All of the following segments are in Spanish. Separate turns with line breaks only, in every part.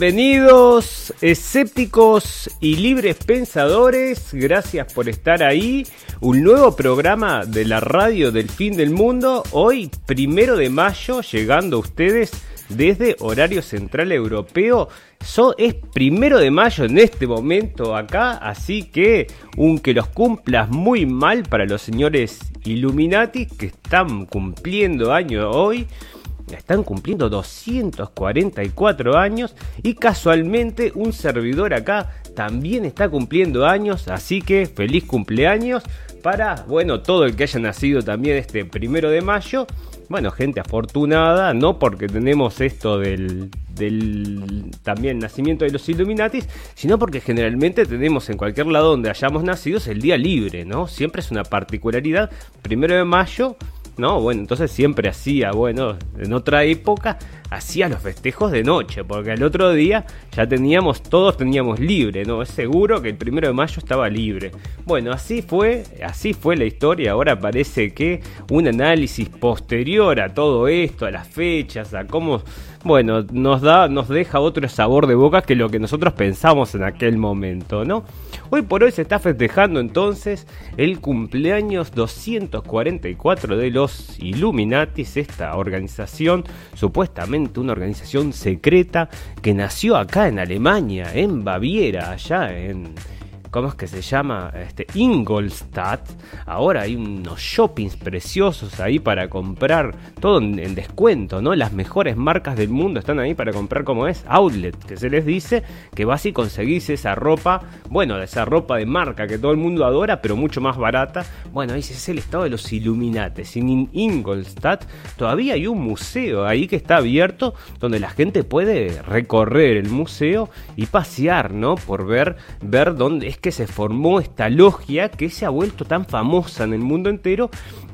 Bienvenidos, escépticos y libres pensadores. Gracias por estar ahí. Un nuevo programa de la radio del fin del mundo. Hoy, primero de mayo, llegando a ustedes desde horario central europeo. es primero de mayo en este momento acá, así que un que los cumplas muy mal para los señores Illuminati que están cumpliendo año hoy están cumpliendo 244 años y casualmente un servidor acá también está cumpliendo años, así que feliz cumpleaños para, bueno, todo el que haya nacido también este primero de mayo. Bueno, gente afortunada, no porque tenemos esto del, también nacimiento de los Illuminatis, sino porque generalmente tenemos en cualquier lado donde hayamos nacido el día libre, ¿no? Siempre es una particularidad, primero de mayo ¿no? Bueno, entonces siempre hacía, bueno, en otra época hacía los festejos de noche, porque el otro día ya teníamos, todos teníamos libre, ¿no? Es seguro que el primero de mayo estaba libre. Bueno, así fue, así fue la historia. Ahora parece que un análisis posterior a todo esto, a las fechas, a cómo bueno, nos da, nos deja otro sabor de boca que lo que nosotros pensamos en aquel momento, ¿no? Hoy por hoy se está festejando entonces el cumpleaños 244 de los Illuminatis, esta organización, supuestamente una organización secreta que nació acá en Alemania, en Baviera, allá en ¿cómo es que se llama? Este, Ingolstadt. Ahora hay unos shoppings preciosos ahí para comprar, todo en, descuento, ¿no? Las mejores marcas del mundo están ahí para comprar como es Outlet, que se les dice que vas y conseguís esa ropa, bueno, esa ropa de marca que todo el mundo adora, pero mucho más barata. Bueno, ese es el estado de los Illuminates. En Ingolstadt todavía hay un museo ahí que está abierto donde la gente puede recorrer el museo y pasear, ¿no? Por ver, ver dónde es que se formó esta logia que se ha vuelto tan famosa en el mundo entero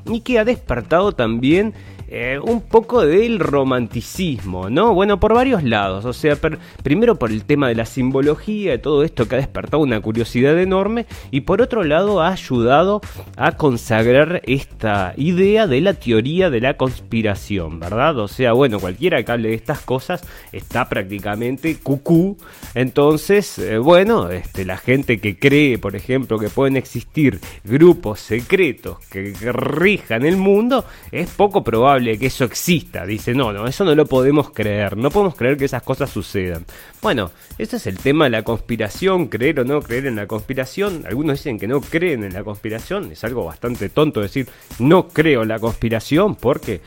y que ha despertado también eh, un poco del romanticismo, ¿no? Bueno, por varios lados, o sea, primero por el tema de la simbología, de todo esto que ha despertado una curiosidad enorme, y por otro lado ha ayudado a consagrar esta idea de la teoría de la conspiración, ¿verdad? O sea, bueno, cualquiera que hable de estas cosas está prácticamente cucú, entonces, eh, bueno, este, la gente que cree, por ejemplo, que pueden existir grupos secretos que rijan el mundo, es poco probable que eso exista. Dice, no, no, eso no lo podemos creer. No podemos creer que esas cosas sucedan. Bueno, ese es el tema de la conspiración, creer o no creer en la conspiración. Algunos dicen que no creen en la conspiración. Es algo bastante tonto decir, no creo en la conspiración, porque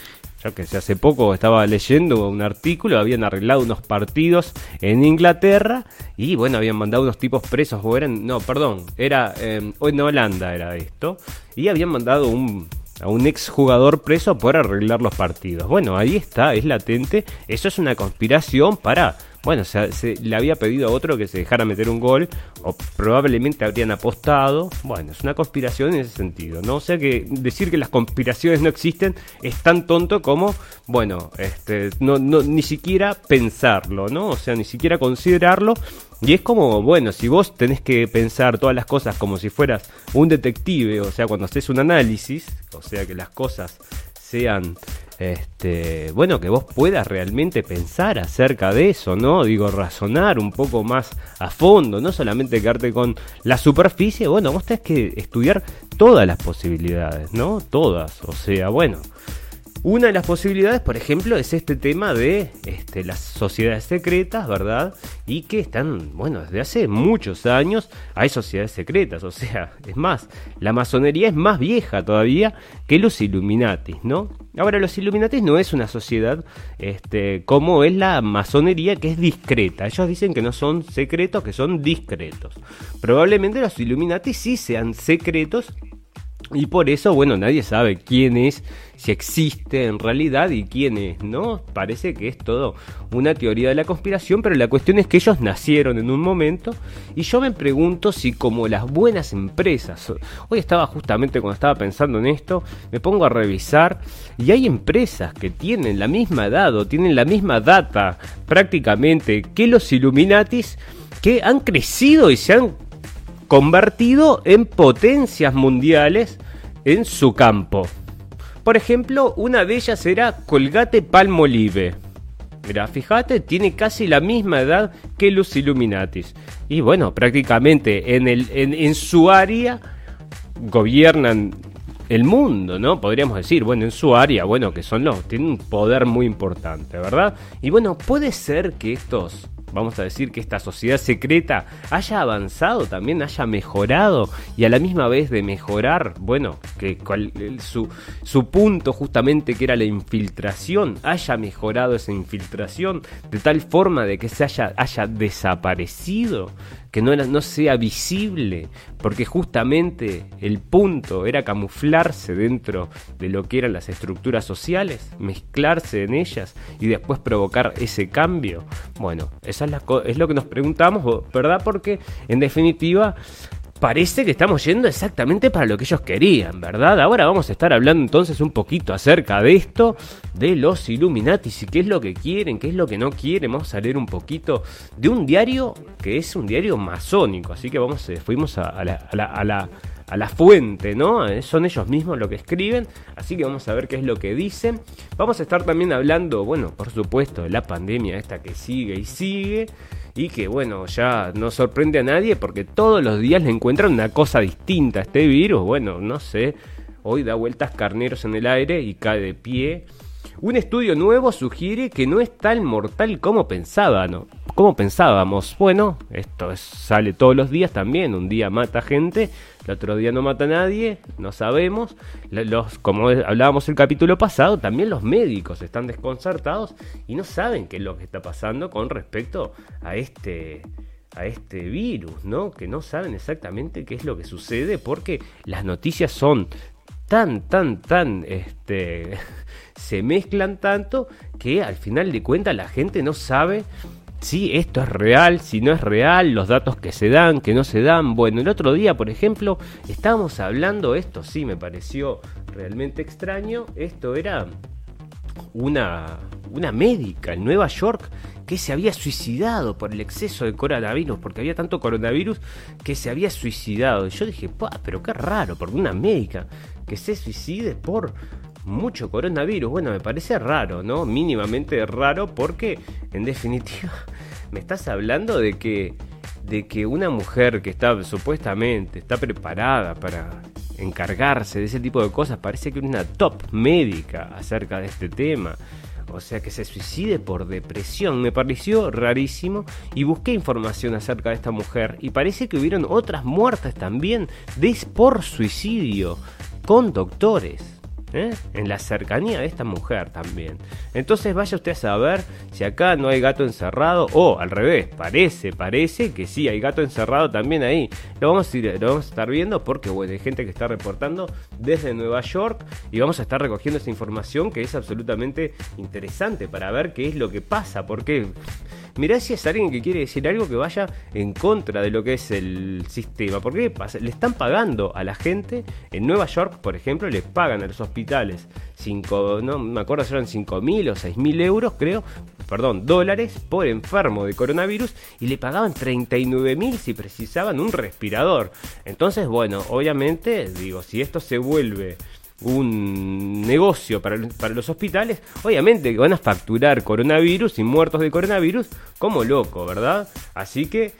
ya que hace poco estaba leyendo un artículo, habían arreglado unos partidos en Inglaterra y bueno, habían mandado unos tipos presos, o eran, no, perdón, era eh, en Holanda era esto, y habían mandado un, a un exjugador preso por arreglar los partidos. Bueno, ahí está, es latente. Eso es una conspiración para. Bueno, se, le había pedido a otro que se dejara meter un gol, o probablemente habrían apostado. Bueno, es una conspiración en ese sentido, ¿no? O sea que decir que las conspiraciones no existen es tan tonto como, bueno, este, no, no, ni siquiera pensarlo, ¿no? O sea, ni siquiera considerarlo y es como, bueno, si vos tenés que pensar todas las cosas como si fueras un detective, o sea, cuando haces un análisis, o sea, que las cosas sean, este, bueno, que vos puedas realmente pensar acerca de eso, ¿no? Digo, razonar un poco más a fondo, no solamente quedarte con la superficie, bueno, vos tenés que estudiar todas las posibilidades, ¿no? Todas, o sea, bueno. Una de las posibilidades, por ejemplo, es este tema de este, las sociedades secretas, ¿verdad? Y que están, bueno, desde hace muchos años hay sociedades secretas, o sea, es más, la masonería es más vieja todavía que los Illuminatis, ¿no? Ahora, los Illuminatis no es una sociedad este, como es la masonería, que es discreta. Ellos dicen que no son secretos, que son discretos. Probablemente los Illuminatis sí sean secretos y por eso, bueno, nadie sabe quién es, si existe en realidad y quién es, ¿no? Parece que es todo una teoría de la conspiración, pero la cuestión es que ellos nacieron en un momento y yo me pregunto si como las buenas empresas, hoy estaba justamente cuando estaba pensando en esto, me pongo a revisar y hay empresas que tienen la misma edad tienen la misma data prácticamente que los Illuminatis que han crecido y se han convertido en potencias mundiales en su campo. Por ejemplo, una de ellas era Colgate Palmolive. Mira, fíjate, tiene casi la misma edad que los Illuminatis. Y bueno, prácticamente en, el, en, en su área gobiernan el mundo, ¿no? Podríamos decir, bueno, en su área, bueno, que son los, tienen un poder muy importante, ¿verdad? Y bueno, puede ser que estos vamos a decir que esta sociedad secreta haya avanzado también, haya mejorado y a la misma vez de mejorar, bueno, que su, su punto justamente que era la infiltración, haya mejorado esa infiltración de tal forma de que se haya, haya desaparecido que no, sea visible, porque justamente el punto era camuflarse dentro de lo que eran las estructuras sociales, mezclarse en ellas y después provocar ese cambio. Bueno, eso es, la, es lo que nos preguntamos, ¿verdad? Porque en definitiva parece que estamos yendo exactamente para lo que ellos querían, ¿verdad? Ahora vamos a estar hablando entonces un poquito acerca de esto, de los Illuminatis y qué es lo que quieren, qué es lo que no quieren. Vamos a leer un poquito de un diario que es un diario masónico, así que vamos, eh, fuimos a, la, a, la, a, la, fuente, ¿no? Eh, son ellos mismos lo que escriben, así que vamos a ver qué es lo que dicen. Vamos a estar también hablando, bueno, por supuesto, de la pandemia esta que sigue y sigue y que bueno, ya no sorprende a nadie porque todos los días le encuentran una cosa distinta a este virus. Bueno, no sé, hoy da vueltas carneros en el aire y cae de pie. Un estudio nuevo sugiere que no es tan mortal como pensábamos. Bueno, esto sale todos los días también. Un día mata gente, el otro día no mata a nadie, no sabemos. Los, como hablábamos el capítulo pasado, también los médicos están desconcertados y no saben qué es lo que está pasando con respecto a este a este virus, ¿no? Que no saben exactamente qué es lo que sucede porque las noticias son tan, tan, tan, este, se mezclan tanto que al final de cuentas la gente no sabe si esto es real, si no es real, los datos que se dan, que no se dan. Bueno, el otro día, por ejemplo, estábamos hablando, esto sí me pareció realmente extraño, esto era una, una médica en Nueva York que se había suicidado por el exceso de coronavirus, porque había tanto coronavirus que se había suicidado. Y yo dije, pero qué raro, porque una médica que se suicide por mucho coronavirus. Bueno, me parece raro, ¿no? Mínimamente raro porque, en definitiva, me estás hablando de que, de que una mujer que está supuestamente, está preparada para encargarse de ese tipo de cosas, parece que una top médica acerca de este tema. O sea, que se suicide por depresión. Me pareció rarísimo y busqué información acerca de esta mujer y parece que hubieron otras muertes también de por suicidio con doctores. ¿eh? en la cercanía de esta mujer también. Entonces vaya usted a saber si acá no hay gato encerrado o al revés, parece, parece que sí, hay gato encerrado también ahí. Lo vamos a, ir, lo vamos a estar viendo porque bueno, hay gente que está reportando desde Nueva York y vamos a estar recogiendo esa información que es absolutamente interesante para ver qué es lo que pasa, porque mirá si es alguien que quiere decir algo que vaya en contra de lo que es el sistema. Porque le están pagando a la gente en Nueva York, por ejemplo, le pagan a los hospitales 5, no me acuerdo si eran 5 mil o 6 mil euros, creo, perdón, dólares por enfermo de coronavirus y le pagaban 39 mil si precisaban un respirador. Entonces, bueno, obviamente, digo, si esto se vuelve un negocio para, para, los hospitales, obviamente van a facturar coronavirus y muertos de coronavirus como loco, ¿verdad? Así que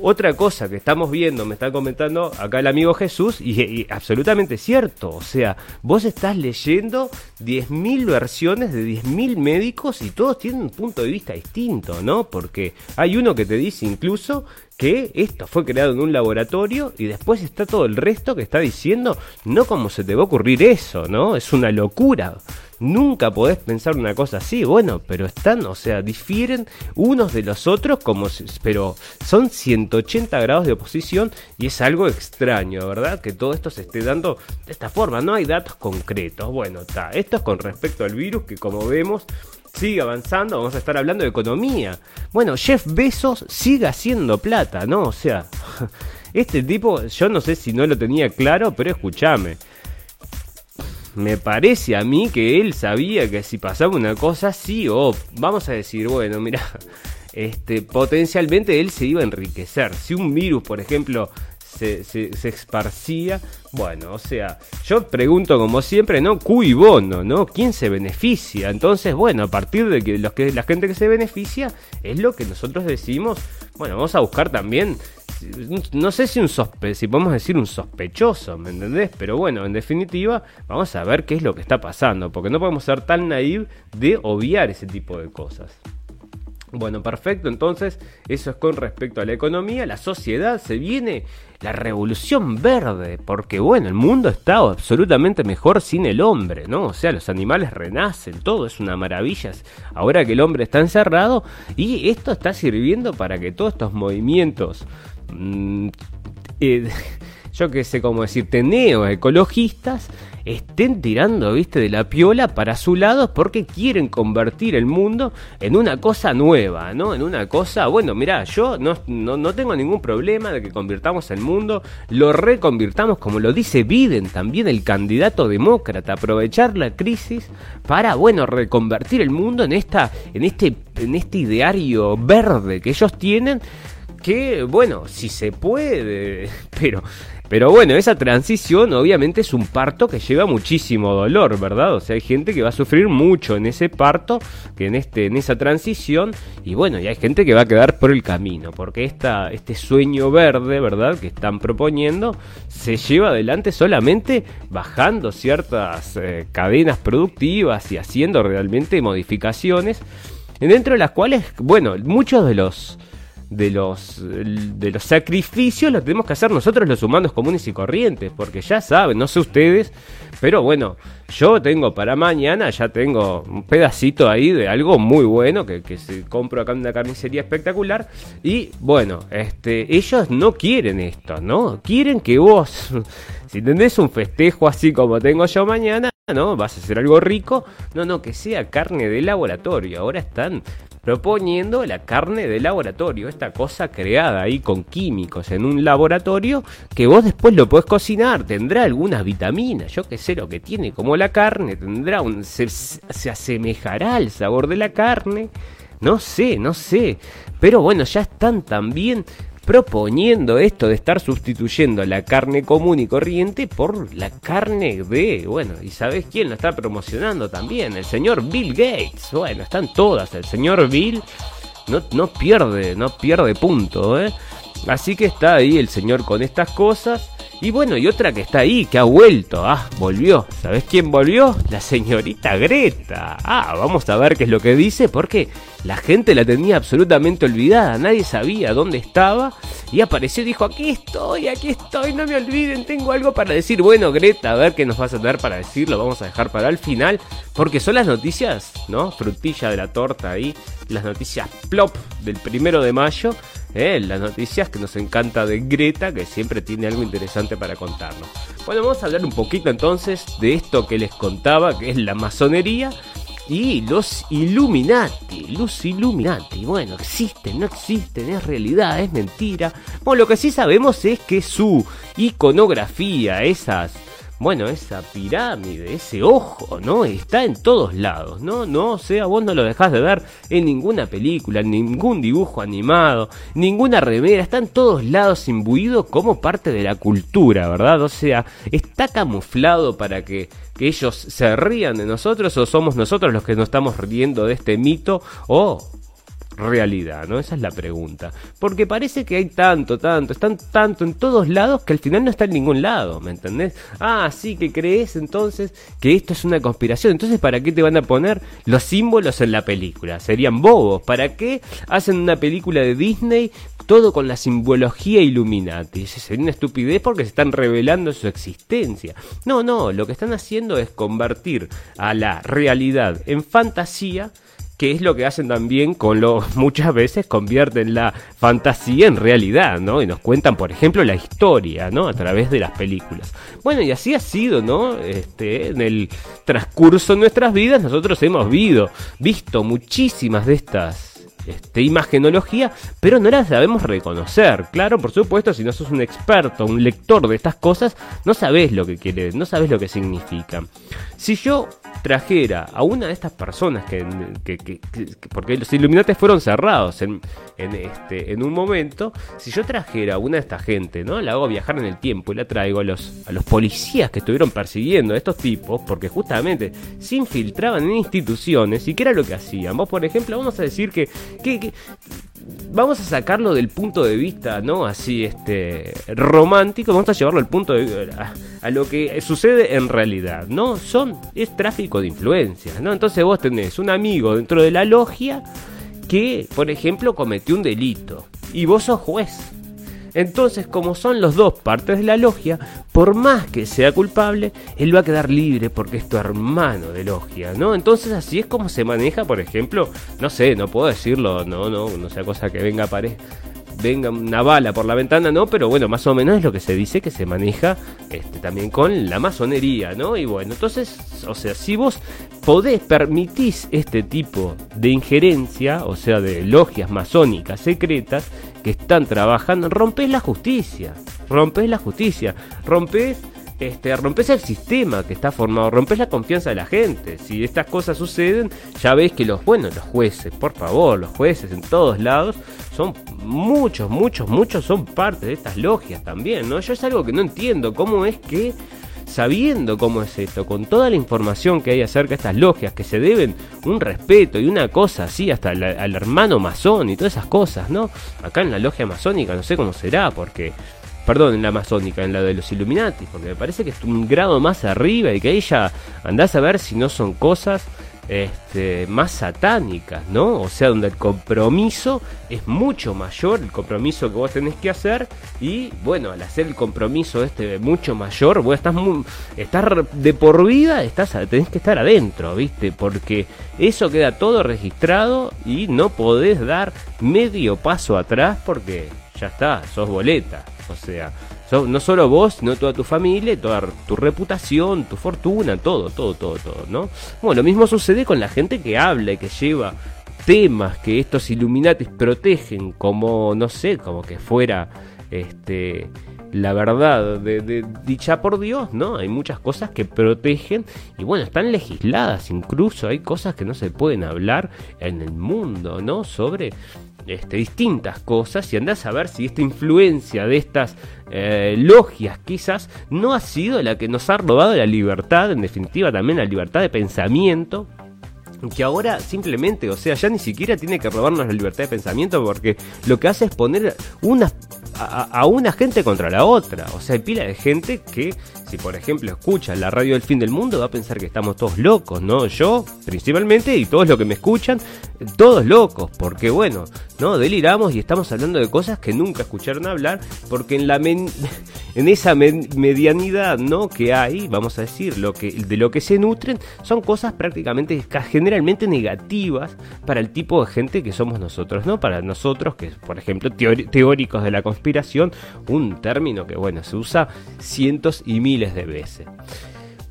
otra cosa que estamos viendo, me está comentando acá el amigo Jesús, y, absolutamente cierto, o sea, vos estás leyendo 10.000 versiones de 10.000 médicos y todos tienen un punto de vista distinto, ¿no? Porque hay uno que te dice incluso esto fue creado en un laboratorio y después está todo el resto que está diciendo, no como se te va a ocurrir eso, ¿no? Es una locura. Nunca podés pensar una cosa así, bueno, pero están, o sea, difieren unos de los otros como pero son 180 grados de oposición y es algo extraño, ¿verdad? Que todo esto se esté dando de esta forma, no hay datos concretos. Bueno, está, esto es con respecto al virus que como vemos sigue avanzando, vamos a estar hablando de economía. Bueno, Jeff Bezos sigue haciendo plata, ¿no? O sea, este tipo, yo no sé si no lo tenía claro, pero escúchame. Me parece a mí que él sabía que si pasaba una cosa así, o vamos a decir, bueno, mira, este, potencialmente él se iba a enriquecer. Si un virus, por ejemplo, se, se, esparcía. Bueno, o sea, yo pregunto como siempre, ¿no? Cui bono, ¿no? ¿Quién se beneficia? Entonces, bueno, a partir de que, los que la gente que se beneficia es lo que nosotros decimos, bueno, vamos a buscar también no sé si un sospe si podemos decir un sospechoso, ¿me entendés? Pero bueno, en definitiva, vamos a ver qué es lo que está pasando, porque no podemos ser tan naive de obviar ese tipo de cosas. Bueno, perfecto, entonces eso es con respecto a la economía, la sociedad se viene la revolución verde, porque bueno, el mundo está absolutamente mejor sin el hombre, ¿no? O sea, los animales renacen, todo es una maravilla ahora que el hombre está encerrado y esto está sirviendo para que todos estos movimientos Mm, eh, yo qué sé cómo decirte, ecologistas estén tirando, viste, de la piola para su lado porque quieren convertir el mundo en una cosa nueva, ¿no? En una cosa, bueno, mira, yo no, no, tengo ningún problema de que convirtamos el mundo, lo reconvirtamos como lo dice Biden, también el candidato demócrata, aprovechar la crisis para, bueno, reconvertir el mundo en esta, en este, en este ideario verde que ellos tienen que, bueno, si se puede, pero, pero bueno, esa transición obviamente es un parto que lleva muchísimo dolor, ¿verdad? O sea, hay gente que va a sufrir mucho en ese parto, que en, este, en esa transición, y bueno, y hay gente que va a quedar por el camino, porque esta, este sueño verde, ¿verdad? Que están proponiendo, se lleva adelante solamente bajando ciertas eh, cadenas productivas y haciendo realmente modificaciones, dentro de las cuales, bueno, muchos de los de los, de los sacrificios los tenemos que hacer nosotros los humanos comunes y corrientes, porque ya saben, no sé ustedes, pero bueno, yo tengo para mañana, ya tengo un pedacito ahí de algo muy bueno que, que se compro acá en una carnicería espectacular y bueno, este, ellos no quieren esto, ¿no? Quieren que vos, si tenés un festejo así como tengo yo mañana, ¿no? Vas a hacer algo rico. No, no, que sea carne de laboratorio. Ahora están proponiendo la carne de laboratorio, esta cosa creada ahí con químicos en un laboratorio que vos después lo podés cocinar, tendrá algunas vitaminas, yo qué sé lo que tiene, como la carne, tendrá un se, se asemejará al sabor de la carne. No sé, no sé. Pero bueno, ya están también proponiendo esto de estar sustituyendo la carne común y corriente por la carne de, bueno, ¿y sabes quién lo está promocionando también? El señor Bill Gates. Bueno, están todas. El señor Bill no, no pierde, no pierde punto, ¿eh? Así que está ahí el señor con estas cosas. Y bueno, y otra que está ahí, que ha vuelto. Ah, volvió. ¿Sabes quién volvió? La señorita Greta. Ah, vamos a ver qué es lo que dice, porque la gente la tenía absolutamente olvidada. Nadie sabía dónde estaba. Y apareció y dijo, aquí estoy, aquí estoy, no me olviden, tengo algo para decir. Bueno, Greta, a ver qué nos vas a dar para decir, lo vamos a dejar para el final. Porque son las noticias, ¿no? Frutilla de la torta ahí. Las noticias plop del primero de mayo ¿eh? las noticias que nos encanta de Greta, que siempre tiene algo interesante para contarnos. Bueno, vamos a hablar un poquito entonces de esto que les contaba, que es la masonería y los Illuminati, los Illuminati, bueno, existen, no existen, es realidad, es mentira. Bueno, lo que sí sabemos es que su iconografía, esas bueno, esa pirámide, ese ojo, ¿no? Está en todos lados, ¿no? No, o sea, vos no lo dejás de ver en ninguna película, en ningún dibujo animado, ninguna remera, está en todos lados imbuido como parte de la cultura, ¿verdad? O sea, está camuflado para que, que ellos se rían de nosotros o somos nosotros los que nos estamos riendo de este mito o realidad, ¿no? Esa es la pregunta. Porque parece que hay tanto, tanto, están tanto en todos lados que al final no está en ningún lado, ¿me entendés? Ah, sí, que crees entonces que esto es una conspiración. Entonces, ¿para qué te van a poner los símbolos en la película? Serían bobos. ¿Para qué hacen una película de Disney todo con la simbología Illuminati? Sería una estupidez porque se están revelando su existencia. No, no, lo que están haciendo es convertir a la realidad en fantasía que es lo que hacen también con lo muchas veces convierten la fantasía en realidad, ¿no? Y nos cuentan, por ejemplo, la historia, ¿no? A través de las películas. Bueno, y así ha sido, ¿no? Este, en el transcurso de nuestras vidas nosotros hemos visto, muchísimas de estas este, imagenología, pero no las sabemos reconocer. Claro, por supuesto, si no sos un experto, un lector de estas cosas, no sabes lo que quiere, no sabes lo que significan. Si yo trajera a una de estas personas que, porque los Illuminati fueron cerrados en, este en un momento, si yo trajera a una de esta gente, ¿no? La hago viajar en el tiempo y la traigo a los a los policías que estuvieron persiguiendo a estos tipos porque justamente se infiltraban en instituciones y qué era lo que hacían. Vos, por ejemplo, vamos a decir que, que vamos a sacarlo del punto de vista, ¿no? Así, este, romántico, vamos a llevarlo al punto de a, a, lo que sucede en realidad, ¿no? Son, es tráfico de influencias, ¿no? Entonces vos tenés un amigo dentro de la logia que, por ejemplo, cometió un delito y vos sos juez. Entonces, como son los dos partes de la logia, por más que sea culpable, él va a quedar libre porque es tu hermano de logia, ¿no? Entonces así es como se maneja, por ejemplo, no sé, no puedo decirlo, no, no, no sea cosa que venga a venga una bala por la ventana, ¿no? Pero bueno, más o menos es lo que se dice que se maneja este, también con la masonería, ¿no? Y bueno, entonces, o sea, si vos podés, permitís este tipo de injerencia, o sea, de logias masónicas secretas que están trabajando, rompés la justicia, rompés la justicia, rompés este, rompes el sistema que está formado, rompes la confianza de la gente. Si estas cosas suceden, ya ves que los, bueno, los jueces, por favor, los jueces en todos lados, son muchos, muchos, muchos son parte de estas logias también, ¿no? Yo es algo que no entiendo, cómo es que sabiendo cómo es esto, con toda la información que hay acerca de estas logias, que se deben un respeto y una cosa así, hasta al hermano masón y todas esas cosas, ¿no? Acá en la logia masónica no sé cómo será, porque perdón, en la masónica, en la de los Illuminati, porque me parece que es un grado más arriba y que ahí ya andás a ver si no son cosas este, más satánicas, ¿no? O sea, donde el compromiso es mucho mayor, el compromiso que vos tenés que hacer, y bueno, al hacer el compromiso este mucho mayor, vos estás, muy, de por vida, estás, tenés que estar adentro, ¿viste? Porque eso queda todo registrado y no podés dar medio paso atrás porque ya está, sos boleta. O sea, no solo vos, sino toda tu familia, toda tu reputación, tu fortuna, todo, todo, todo, todo, ¿no? Bueno, lo mismo sucede con la gente que habla y que lleva temas que estos Illuminatis protegen como, no sé, como que fuera este la verdad de, dicha por Dios, ¿no? Hay muchas cosas que protegen y bueno, están legisladas, incluso hay cosas que no se pueden hablar en el mundo, ¿no? Sobre este, distintas cosas y andás a ver si esta influencia de estas eh, logias quizás no ha sido la que nos ha robado la libertad, en definitiva también la libertad de pensamiento que ahora simplemente, o sea, ya ni siquiera tiene que robarnos la libertad de pensamiento porque lo que hace es poner una, a, una gente contra la otra. O sea, hay pila de gente que, si por ejemplo escucha la radio del fin del mundo, va a pensar que estamos todos locos, ¿no? Yo, principalmente, y todos los que me escuchan, todos locos, porque bueno, ¿no? Deliramos y estamos hablando de cosas que nunca escucharon hablar, porque en la en esa medianidad, ¿no? Que hay, vamos a decir, lo que, de lo que se nutren, son cosas prácticamente generalmente negativas para el tipo de gente que somos nosotros, ¿no? Para nosotros, que por ejemplo, teóricos de la conspiración, un término que, bueno, se usa cientos y miles de veces.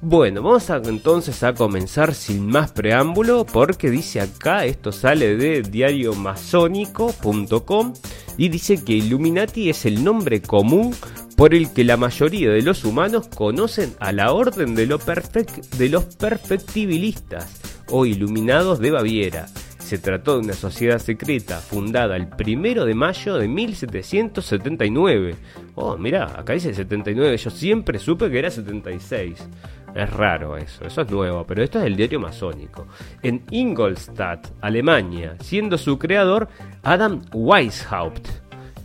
Bueno, vamos a, entonces a comenzar sin más preámbulo porque dice acá, esto sale de diariomasónico.com y dice que Illuminati es el nombre común por el que la mayoría de los humanos conocen a la orden de, de los perfectibilistas o iluminados de Baviera. Se trató de una sociedad secreta fundada el primero de mayo de 1779. Oh, mira, acá dice 79, yo siempre supe que era 76. Es raro eso, eso es nuevo, pero esto es el diario masónico. En Ingolstadt, Alemania, siendo su creador Adam Weishaupt.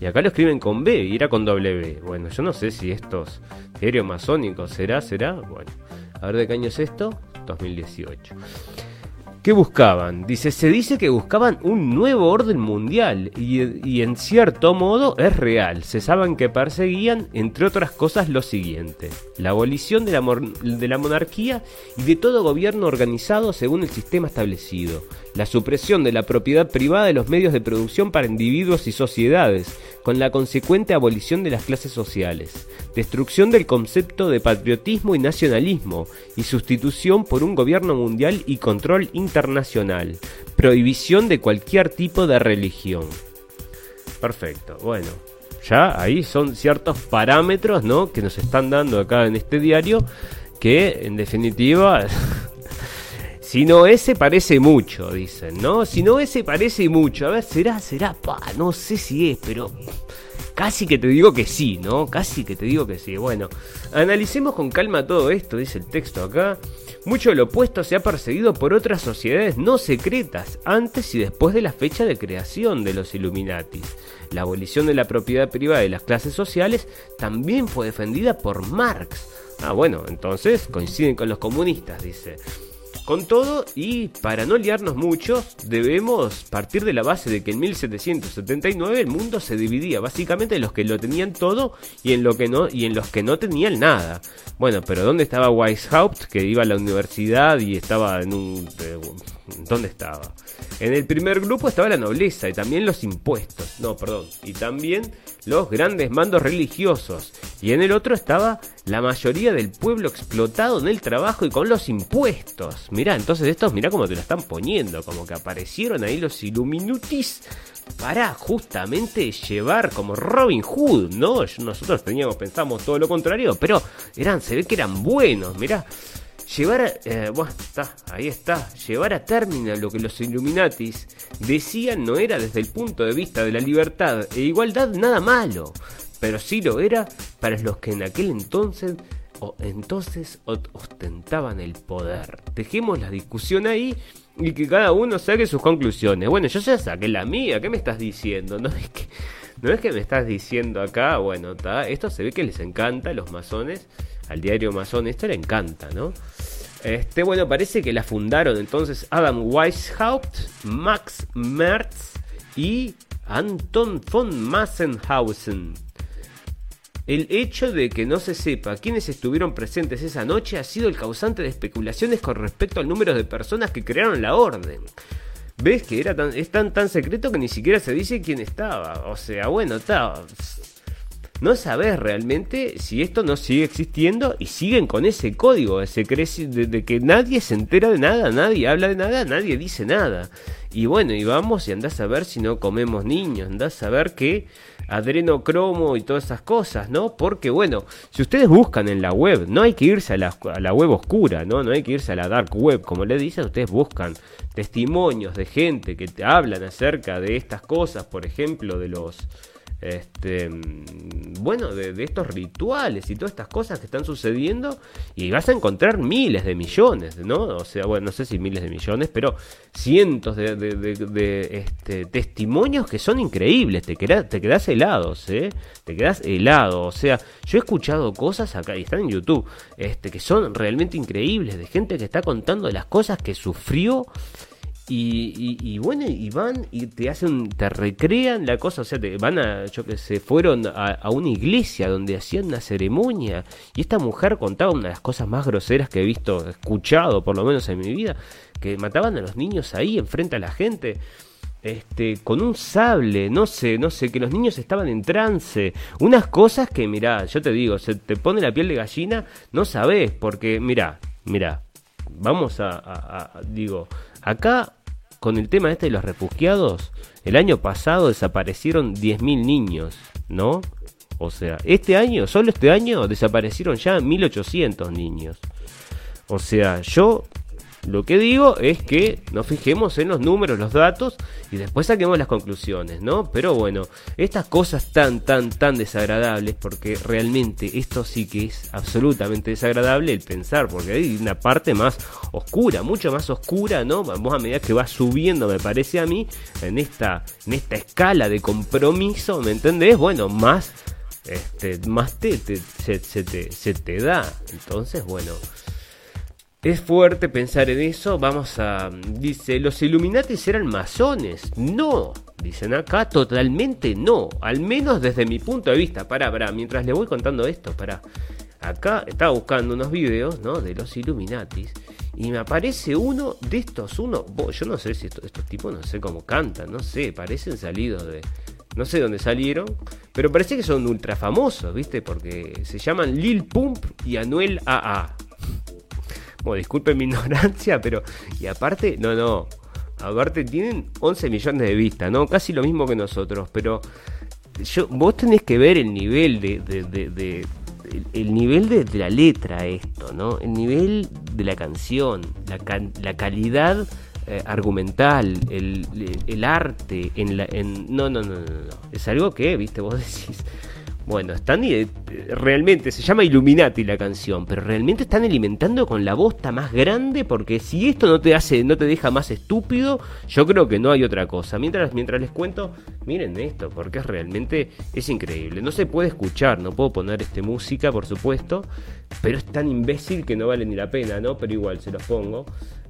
Y acá lo escriben con B y era con W. Bueno, yo no sé si estos diarios masónicos será, será. Bueno, a ver de qué año es esto. 2018. ¿Qué buscaban? Dice, se dice que buscaban un nuevo orden mundial y, en cierto modo es real. Se saben que perseguían, entre otras cosas, lo siguiente. La abolición de la monarquía y de todo gobierno organizado según el sistema establecido. La supresión de la propiedad privada de los medios de producción para individuos y sociedades, con la consecuente abolición de las clases sociales. Destrucción del concepto de patriotismo y nacionalismo y sustitución por un gobierno mundial y control internacional. Prohibición de cualquier tipo de religión. Perfecto, bueno. Ya ahí son ciertos parámetros, ¿no? Que nos están dando acá en este diario. Que en definitiva Si no ese parece mucho, dicen, ¿no? Si no ese parece mucho. A ver, será, será, pa, no sé si es, pero casi que te digo que sí, ¿no? Casi que te digo que sí. Bueno, analicemos con calma todo esto, dice el texto acá. Mucho de lo opuesto se ha perseguido por otras sociedades no secretas antes y después de la fecha de creación de los Illuminatis. La abolición de la propiedad privada de las clases sociales también fue defendida por Marx. Ah, bueno, entonces coinciden con los comunistas, dice. Con todo, y para no liarnos mucho, debemos partir de la base de que en 1779 el mundo se dividía básicamente en los que lo tenían todo y en, lo que no, y en los que no tenían nada. Bueno, pero ¿dónde estaba Weishaupt, que iba a la universidad y estaba en un... Eh, ¿Dónde estaba? En el primer grupo estaba la nobleza y también los impuestos. No, perdón. Y también los grandes mandos religiosos. Y en el otro estaba la mayoría del pueblo explotado en el trabajo y con los impuestos. Mirá, entonces estos, mirá cómo te lo están poniendo. Como que aparecieron ahí los Illuminutis para justamente llevar como Robin Hood, ¿no? Nosotros teníamos, pensamos todo lo contrario, pero eran, se ve que eran buenos, mirá llevar a, eh, bueno, está, ahí está, llevar a término lo que los Illuminatis decían no era desde el punto de vista de la libertad e igualdad nada malo, pero sí lo era para los que en aquel entonces o entonces ostentaban el poder. Dejemos la discusión ahí y que cada uno saque sus conclusiones. Bueno, yo ya saqué la mía, ¿qué me estás diciendo? No es que, no es que me estás diciendo acá, bueno, está, esto se ve que les encanta a los masones, al diario masón, esto le encanta, ¿no? Este, bueno, parece que la fundaron entonces Adam Weishaupt, Max Merz y Anton von Massenhausen. El hecho de que no se sepa quiénes estuvieron presentes esa noche ha sido el causante de especulaciones con respecto al número de personas que crearon la orden. ¿Ves que era tan, es tan, tan secreto que ni siquiera se dice quién estaba? O sea, bueno, está no sabes realmente si esto no sigue existiendo y siguen con ese código ese de, de, que nadie se entera de nada, nadie habla de nada, nadie dice nada. Y bueno, y vamos y andás a ver si no comemos niños, andás a ver que adrenocromo y todas esas cosas, ¿no? Porque bueno, si ustedes buscan en la web, no hay que irse a la, a la web oscura, ¿no? No hay que irse a la dark web, como le dicen, ustedes buscan testimonios de gente que te hablan acerca de estas cosas, por ejemplo, de los este, bueno, de, estos rituales y todas estas cosas que están sucediendo y vas a encontrar miles de millones, ¿no? O sea, bueno, no sé si miles de millones, pero cientos de, este, testimonios que son increíbles, te, quedas, te quedas helados, ¿eh? Te quedas helado, o sea, yo he escuchado cosas acá y están en YouTube, este, que son realmente increíbles, de gente que está contando las cosas que sufrió y, bueno, y van y te hacen, te recrean la cosa, o sea, te van a, yo que sé, fueron a, una iglesia donde hacían una ceremonia y esta mujer contaba una de las cosas más groseras que he visto, escuchado por lo menos en mi vida, que mataban a los niños ahí enfrente a la gente. Este, con un sable, no sé, no sé, que los niños estaban en trance, unas cosas que, mirá, yo te digo, se te pone la piel de gallina, no sabes, porque, mirá, mirá, vamos a digo, acá con el tema este de los refugiados, el año pasado desaparecieron 10.000 niños, ¿no? O sea, este año, solo este año, desaparecieron ya 1.800 niños. O sea, yo lo que digo es que nos fijemos en los números, los datos y después saquemos las conclusiones, ¿no? Pero bueno, estas cosas tan, tan, tan desagradables, porque realmente esto sí que es absolutamente desagradable el pensar, porque hay una parte más oscura, mucho más oscura, ¿no? Vamos a medida que va subiendo, me parece a mí, en esta, en esta escala de compromiso, ¿me entendés? Bueno, más, este, más te, se, te, se te da. Entonces, bueno. Es fuerte pensar en eso. Vamos a. Dice: Los Illuminatis eran masones. No, dicen acá, totalmente no. Al menos desde mi punto de vista. Para, para, mientras le voy contando esto, para. Acá estaba buscando unos videos, ¿no? De los Illuminatis. Y me aparece uno de estos, uno. Yo no sé si estos, tipos, no sé cómo cantan, no sé, parecen salidos de. No sé dónde salieron, pero parece que son ultra famosos, ¿viste? Porque se llaman Lil Pump y Anuel AA. Bueno, disculpen mi ignorancia, pero. Y aparte, no, no. Aparte, tienen 11 millones de vistas, ¿no? Casi lo mismo que nosotros, pero. Yo, vos tenés que ver el nivel de, de, el, nivel de, la letra esto, ¿no? El nivel de la canción, la, la calidad eh, argumental, el, el, arte, en la... En, no, no, no, no, no. Es algo que, viste, vos decís bueno, están eh, realmente, se llama Illuminati la canción, pero realmente están alimentando con la bosta más grande porque si esto no te hace, no te deja más estúpido, yo creo que no hay otra cosa. Mientras, mientras les cuento, miren esto, porque es realmente, es increíble. No se puede escuchar, no puedo poner este música, por supuesto, pero es tan imbécil que no vale ni la pena, ¿no? Pero igual se los pongo.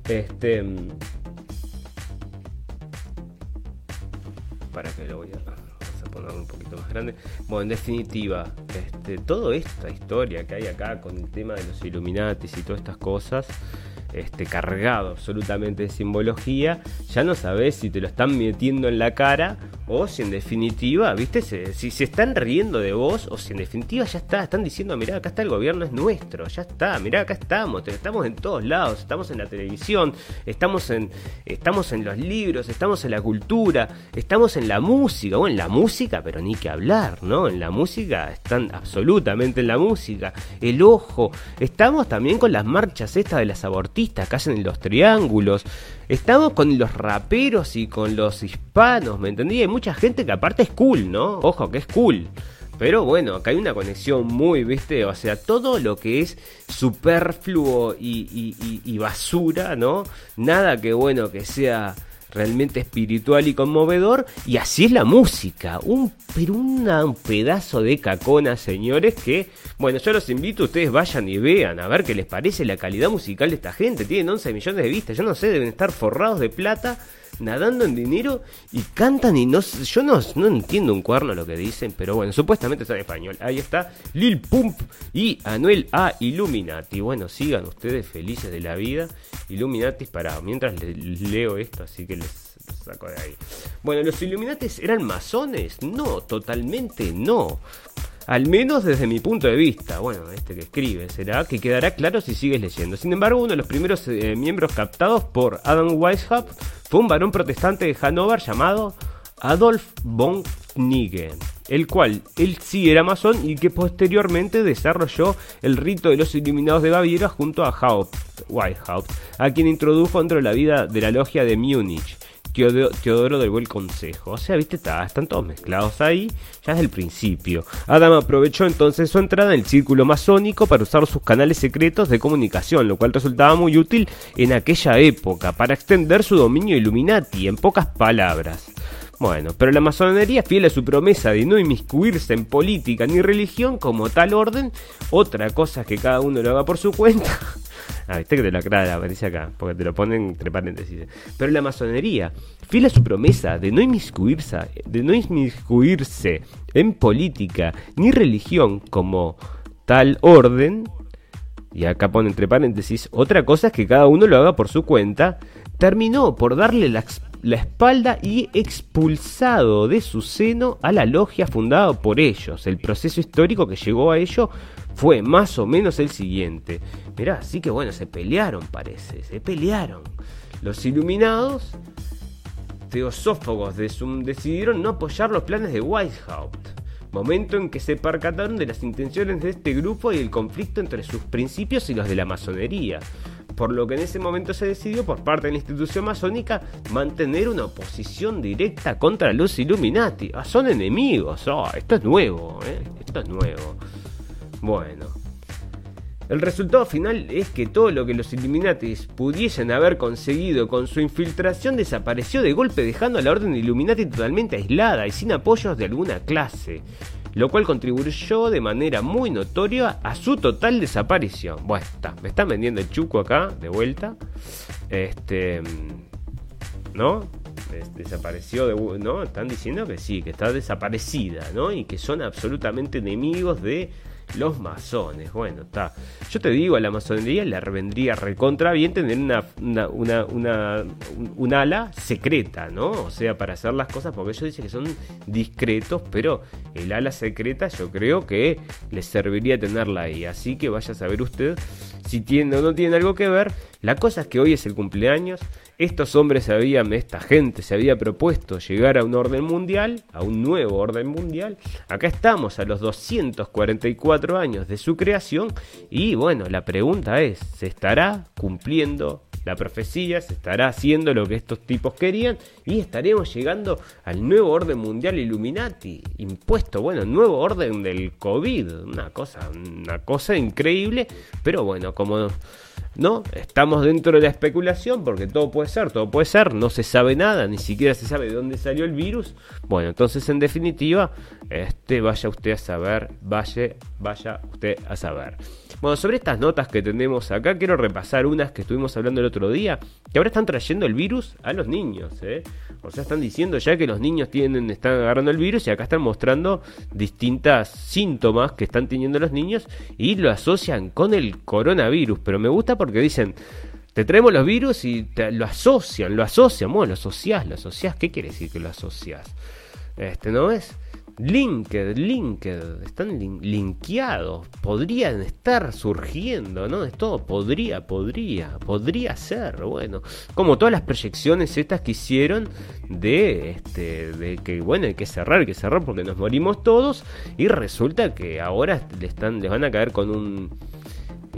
Este. Mm, para que lo voy a un poquito más grande. Bueno, en definitiva, este, toda esta historia que hay acá con el tema de los Illuminatis y todas estas cosas, este, cargado absolutamente de simbología, ya no sabes si te lo están metiendo en la cara o si en definitiva, viste, si se están riendo de vos o si en definitiva ya está, están diciendo, mirá, acá está el gobierno, es nuestro, ya está, mirá, acá estamos, estamos en todos lados, estamos en la televisión, estamos en, estamos en los libros, estamos en la cultura, estamos en la música, bueno, en la música, pero ni que hablar, ¿no? En la música están absolutamente en la música, el ojo, estamos también con las marchas estas de las abortistas que hacen en los triángulos, estamos con los raperos y con los hispanos, ¿me entendí? mucha gente que aparte es cool, ¿no? Ojo, que es cool. Pero bueno, acá hay una conexión muy, ¿viste? O sea, todo lo que es superfluo y, basura, ¿no? Nada que bueno que sea realmente espiritual y conmovedor. Y así es la música. Un, pero un pedazo de cacona, señores, que, bueno, yo los invito, ustedes vayan y vean a ver qué les parece la calidad musical de esta gente. Tienen 11 millones de vistas, yo no sé, deben estar forrados de plata nadando en dinero y cantan y no yo no, no entiendo un cuerno lo que dicen, pero bueno, supuestamente está en español. Ahí está Lil Pump y Anuel A Illuminati. Bueno, sigan ustedes felices de la vida. Illuminati para mientras les leo esto, así que les saco de ahí. Bueno, los Illuminati eran masones? No, totalmente no. Al menos desde mi punto de vista, bueno, este que escribe, será que quedará claro si sigues leyendo. Sin embargo, uno de los primeros eh, miembros captados por Adam Weishaupt fue un varón protestante de Hannover llamado Adolf von Knigen, el cual él sí era masón y que posteriormente desarrolló el rito de los iluminados de Baviera junto a Haupt, Weishaupt, a quien introdujo dentro de la vida de la logia de Múnich Teodoro del Buen Consejo. O sea, viste, están todos mezclados ahí ya desde el principio. Adam aprovechó entonces su entrada en el círculo masónico para usar sus canales secretos de comunicación, lo cual resultaba muy útil en aquella época para extender su dominio Illuminati, en pocas palabras. Bueno, pero la masonería, fiel a su promesa de no inmiscuirse en política ni religión como tal orden, otra cosa es que cada uno lo haga por su cuenta, Ah, viste que te lo aclara, aparece acá, porque te lo ponen entre paréntesis. Pero la masonería, fiel a su promesa de no inmiscuirse, de no en política ni religión como tal orden, y acá pone entre paréntesis, otra cosa es que cada uno lo haga por su cuenta, terminó por darle la, la espalda y expulsado de su seno a la logia fundada por ellos. El proceso histórico que llegó a ello fue más o menos el siguiente. Mirá, sí que bueno, se pelearon parece, se pelearon. Los iluminados teosófagos de Zoom decidieron no apoyar los planes de Weishaupt, momento en que se percataron de las intenciones de este grupo y el conflicto entre sus principios y los de la masonería, por lo que en ese momento se decidió por parte de la institución masónica mantener una oposición directa contra los Illuminati. Ah, son enemigos, oh, esto es nuevo, ¿eh? esto es nuevo. Bueno. El resultado final es que todo lo que los Illuminatis pudiesen haber conseguido con su infiltración desapareció de golpe dejando a la Orden Illuminati totalmente aislada y sin apoyos de alguna clase, lo cual contribuyó de manera muy notoria a su total desaparición. Bueno, me están vendiendo el chuco acá, de vuelta. Este... ¿No? desapareció, de, ¿no? Están diciendo que sí, que está desaparecida, ¿no? Y que son absolutamente enemigos de los masones, bueno, está. Yo te digo, a la masonería le vendría recontra bien tener una, una, una, un, ala secreta, ¿no? O sea, para hacer las cosas, porque ellos dicen que son discretos, pero el ala secreta yo creo que les serviría tenerla ahí. Así que vaya a saber usted si tiene o no tiene algo que ver. La cosa es que hoy es el cumpleaños. Estos hombres se habían, esta gente se había propuesto llegar a un orden mundial, a un nuevo orden mundial. Acá estamos a los 244 años de su creación. Y bueno, la pregunta es, ¿se estará cumpliendo la profecía, se estará haciendo lo que estos tipos querían y estaremos llegando al nuevo orden mundial Illuminati, impuesto, bueno, nuevo orden del COVID, una cosa, una cosa increíble, pero bueno, como no, estamos dentro de la especulación porque todo puede ser, todo puede ser, no se sabe nada, ni siquiera se sabe de dónde salió el virus. Bueno, entonces en definitiva, este vaya usted a saber, vaya, vaya usted a saber. Bueno, sobre estas notas que tenemos acá, quiero repasar unas que estuvimos hablando el otro día, que ahora están trayendo el virus a los niños, ¿eh? O sea, están diciendo ya que los niños tienen, están agarrando el virus y acá están mostrando distintas síntomas que están teniendo los niños y lo asocian con el coronavirus. Pero me gusta porque dicen, te traemos los virus y te, lo asocian, lo asocian, bueno, lo asocias, lo asocias, ¿qué quiere decir que lo asocias? Este, ¿no es? Linked, Linked, están linkeados, podrían estar surgiendo, ¿no? Es todo podría, podría, podría ser, bueno, como todas las proyecciones estas que hicieron de este de que bueno, hay que cerrar, hay que cerrar porque nos morimos todos y resulta que ahora están les van a caer con un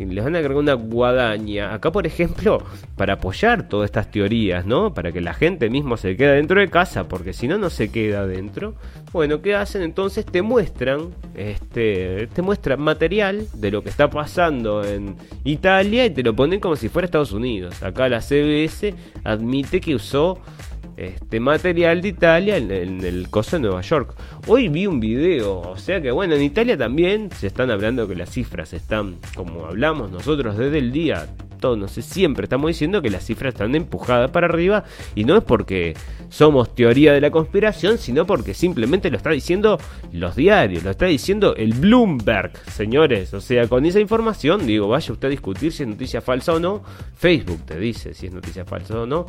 les van a cargar una guadaña. Acá, por ejemplo, para apoyar todas estas teorías, ¿no? Para que la gente mismo se quede dentro de casa, porque si no, no se queda dentro. Bueno, ¿qué hacen? Entonces te muestran, este, te muestran material de lo que está pasando en Italia y te lo ponen como si fuera Estados Unidos. Acá la CBS admite que usó este material de Italia en, el coso de Nueva York. Hoy vi un video, o sea que bueno, en Italia también se están hablando que las cifras están, como hablamos nosotros desde el día, todos, no sé, siempre estamos diciendo que las cifras están empujadas para arriba y no es porque somos teoría de la conspiración, sino porque simplemente lo está diciendo los diarios, lo está diciendo el Bloomberg, señores. O sea, con esa información, digo, vaya usted a discutir si es noticia falsa o no. Facebook te dice si es noticia falsa o no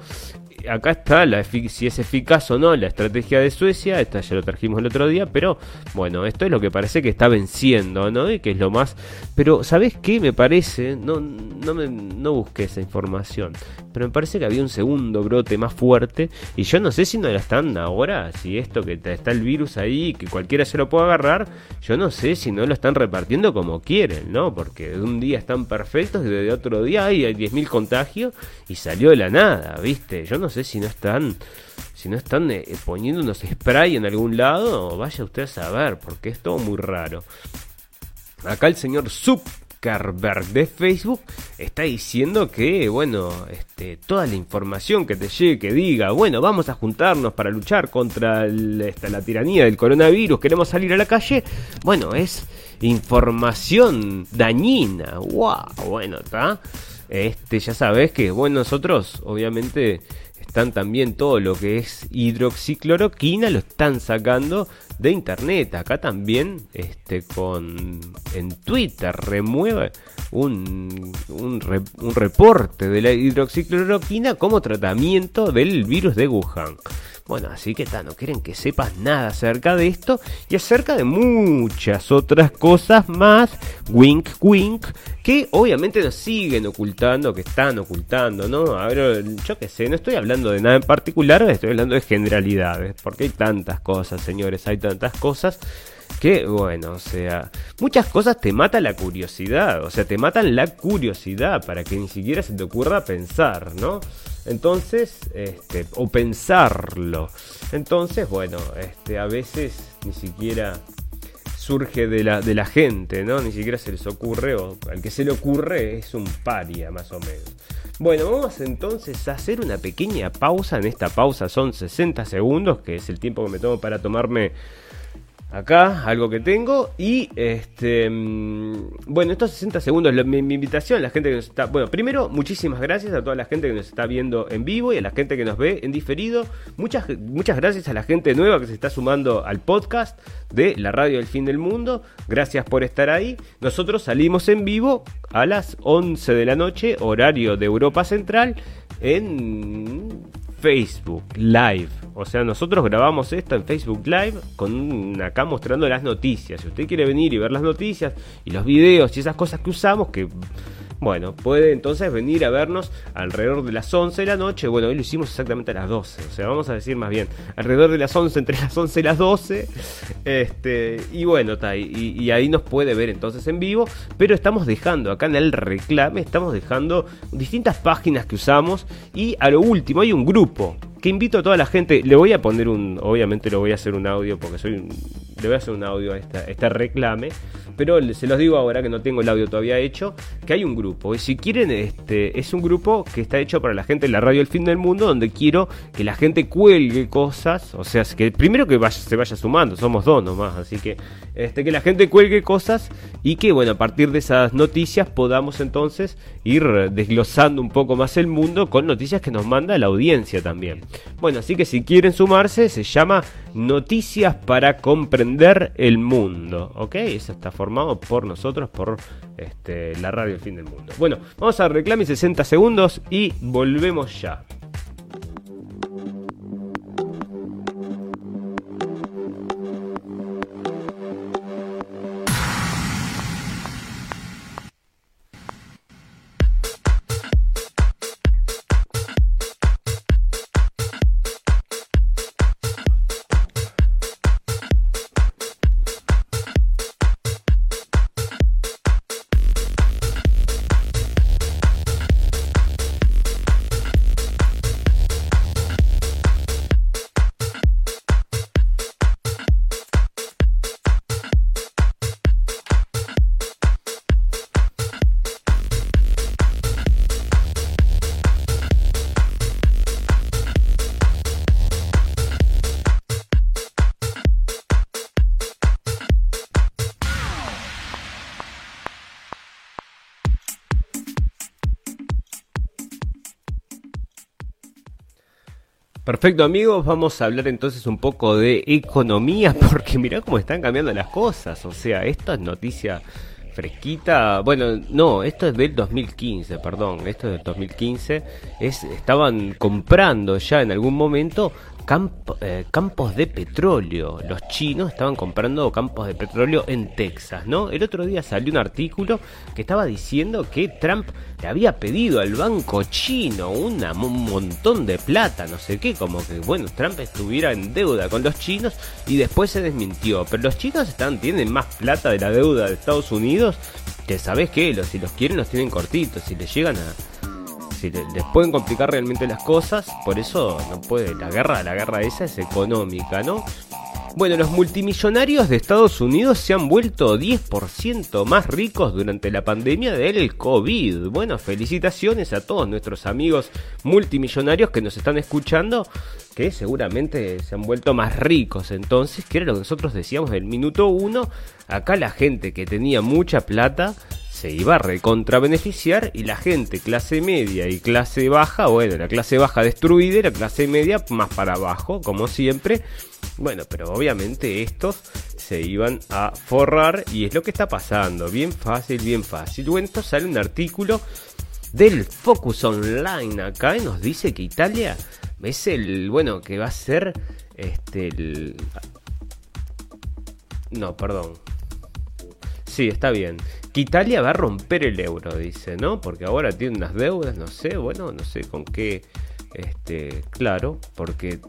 acá está la si es eficaz o no la estrategia de Suecia, esta ya lo trajimos el otro día, pero bueno, esto es lo que parece que está venciendo, ¿no? Y que es lo más... Pero, ¿sabes qué me parece? No, no, me, no busqué esa información, pero me parece que había un segundo brote más fuerte y yo no sé si no la están ahora, si esto que está el virus ahí, que cualquiera se lo puede agarrar, yo no sé si no lo están repartiendo como quieren, ¿no? Porque de un día están perfectos y de otro día hay 10.000 contagios y salió de la nada, ¿viste? Yo no sé si no están si no están eh, poniendo unos spray en algún lado, vaya usted a saber, porque es todo muy raro. Acá el señor Zuckerberg de Facebook está diciendo que, bueno, este, toda la información que te llegue, que diga, bueno, vamos a juntarnos para luchar contra la tiranía del coronavirus, queremos salir a la calle, bueno, es información dañina. ¡Wow! Bueno, está. Este, ya sabes que, bueno, nosotros, obviamente, están también todo lo que es hidroxicloroquina, lo están sacando de internet. Acá también, este, con en Twitter remueve un, un, un reporte de la hidroxicloroquina como tratamiento del virus de Wuhan. Bueno, así que no quieren que sepas nada acerca de esto y acerca de muchas otras cosas más, wink wink, que obviamente nos siguen ocultando, que están ocultando, ¿no? A ver, yo qué sé, no estoy hablando de nada en particular, estoy hablando de generalidades, porque hay tantas cosas, señores, hay tantas cosas que, bueno, o sea, muchas cosas te mata la curiosidad, o sea, te matan la curiosidad para que ni siquiera se te ocurra pensar, ¿no? Entonces, este, o pensarlo. Entonces, bueno, este, a veces ni siquiera surge de la, de la gente, ¿no? Ni siquiera se les ocurre, o al que se le ocurre es un paria, más o menos. Bueno, vamos entonces a hacer una pequeña pausa. En esta pausa son 60 segundos, que es el tiempo que me tomo para tomarme acá algo que tengo y este mm, bueno estos 60 segundos mi, invitación la gente que nos está bueno primero muchísimas gracias a toda la gente que nos está viendo en vivo y a la gente que nos ve en diferido. Muchas muchas gracias a la gente nueva que se está sumando al podcast de la radio del fin del mundo. Gracias por estar ahí. Nosotros salimos en vivo a las 11 de la noche horario de Europa Central en Facebook Live. O sea, nosotros grabamos esto en Facebook Live con acá mostrando las noticias. Si usted quiere venir y ver las noticias y los videos y esas cosas que usamos, que Bueno, puede entonces venir a vernos alrededor de las 11 de la noche. Bueno, hoy lo hicimos exactamente a las 12. O sea, vamos a decir más bien, alrededor de las 11, entre las 11 y las 12. Este, y bueno, y, y ahí nos puede ver entonces en vivo. Pero estamos dejando acá en el reclame, estamos dejando distintas páginas que usamos. Y a lo último, hay un grupo que invito a toda la gente. Le voy a poner un. Obviamente lo voy a hacer un audio porque soy un, Le voy a hacer un audio a esta, este reclame. Pero se los digo ahora que no tengo el audio todavía hecho. Que hay un grupo. Y si quieren, este. Es un grupo que está hecho para la gente de la radio El Fin del Mundo. Donde quiero que la gente cuelgue cosas. O sea, que primero que vaya, se vaya sumando. Somos dos nomás. Así que. Este, que la gente cuelgue cosas. Y que bueno, a partir de esas noticias podamos entonces ir desglosando un poco más el mundo. Con noticias que nos manda la audiencia también. Bueno, así que si quieren sumarse, se llama Noticias para comprender el mundo. ¿Ok? Eso está formado por nosotros, por este, la radio Fin del Mundo. Bueno, vamos a reclamar 60 segundos y volvemos ya. Perfecto amigos, vamos a hablar entonces un poco de economía porque mirá cómo están cambiando las cosas, o sea, esto es noticia fresquita, bueno, no, esto es del 2015, perdón, esto es del 2015, es, estaban comprando ya en algún momento eh, campos de petróleo. Los chinos estaban comprando campos de petróleo en Texas, ¿no? El otro día salió un artículo que estaba diciendo que Trump le había pedido al banco chino una, un montón de plata, no sé qué, como que, bueno, Trump estuviera en deuda con los chinos y después se desmintió. Pero los chinos están, tienen más plata de la deuda de Estados Unidos que, ¿sabes qué? Los, si los quieren los tienen cortitos, si les llegan a si les pueden complicar realmente las cosas, por eso no puede, la guerra, la guerra esa es económica, ¿no? Bueno, los multimillonarios de Estados Unidos se han vuelto 10% más ricos durante la pandemia del COVID. Bueno, felicitaciones a todos nuestros amigos multimillonarios que nos están escuchando, que seguramente se han vuelto más ricos. Entonces, que era lo que nosotros decíamos del minuto uno, acá la gente que tenía mucha plata se iba a recontra beneficiar y la gente clase media y clase baja, bueno, la clase baja destruida y la clase media más para abajo, como siempre. Bueno, pero obviamente estos se iban a forrar y es lo que está pasando. Bien fácil, bien fácil. Bueno, esto sale un artículo del Focus Online acá y nos dice que Italia es el, bueno, que va a ser este, el... No, perdón. Sí, está bien. Que Italia va a romper el euro, dice, ¿no? Porque ahora tiene unas deudas, no sé, bueno, no sé con qué. Este, claro, porque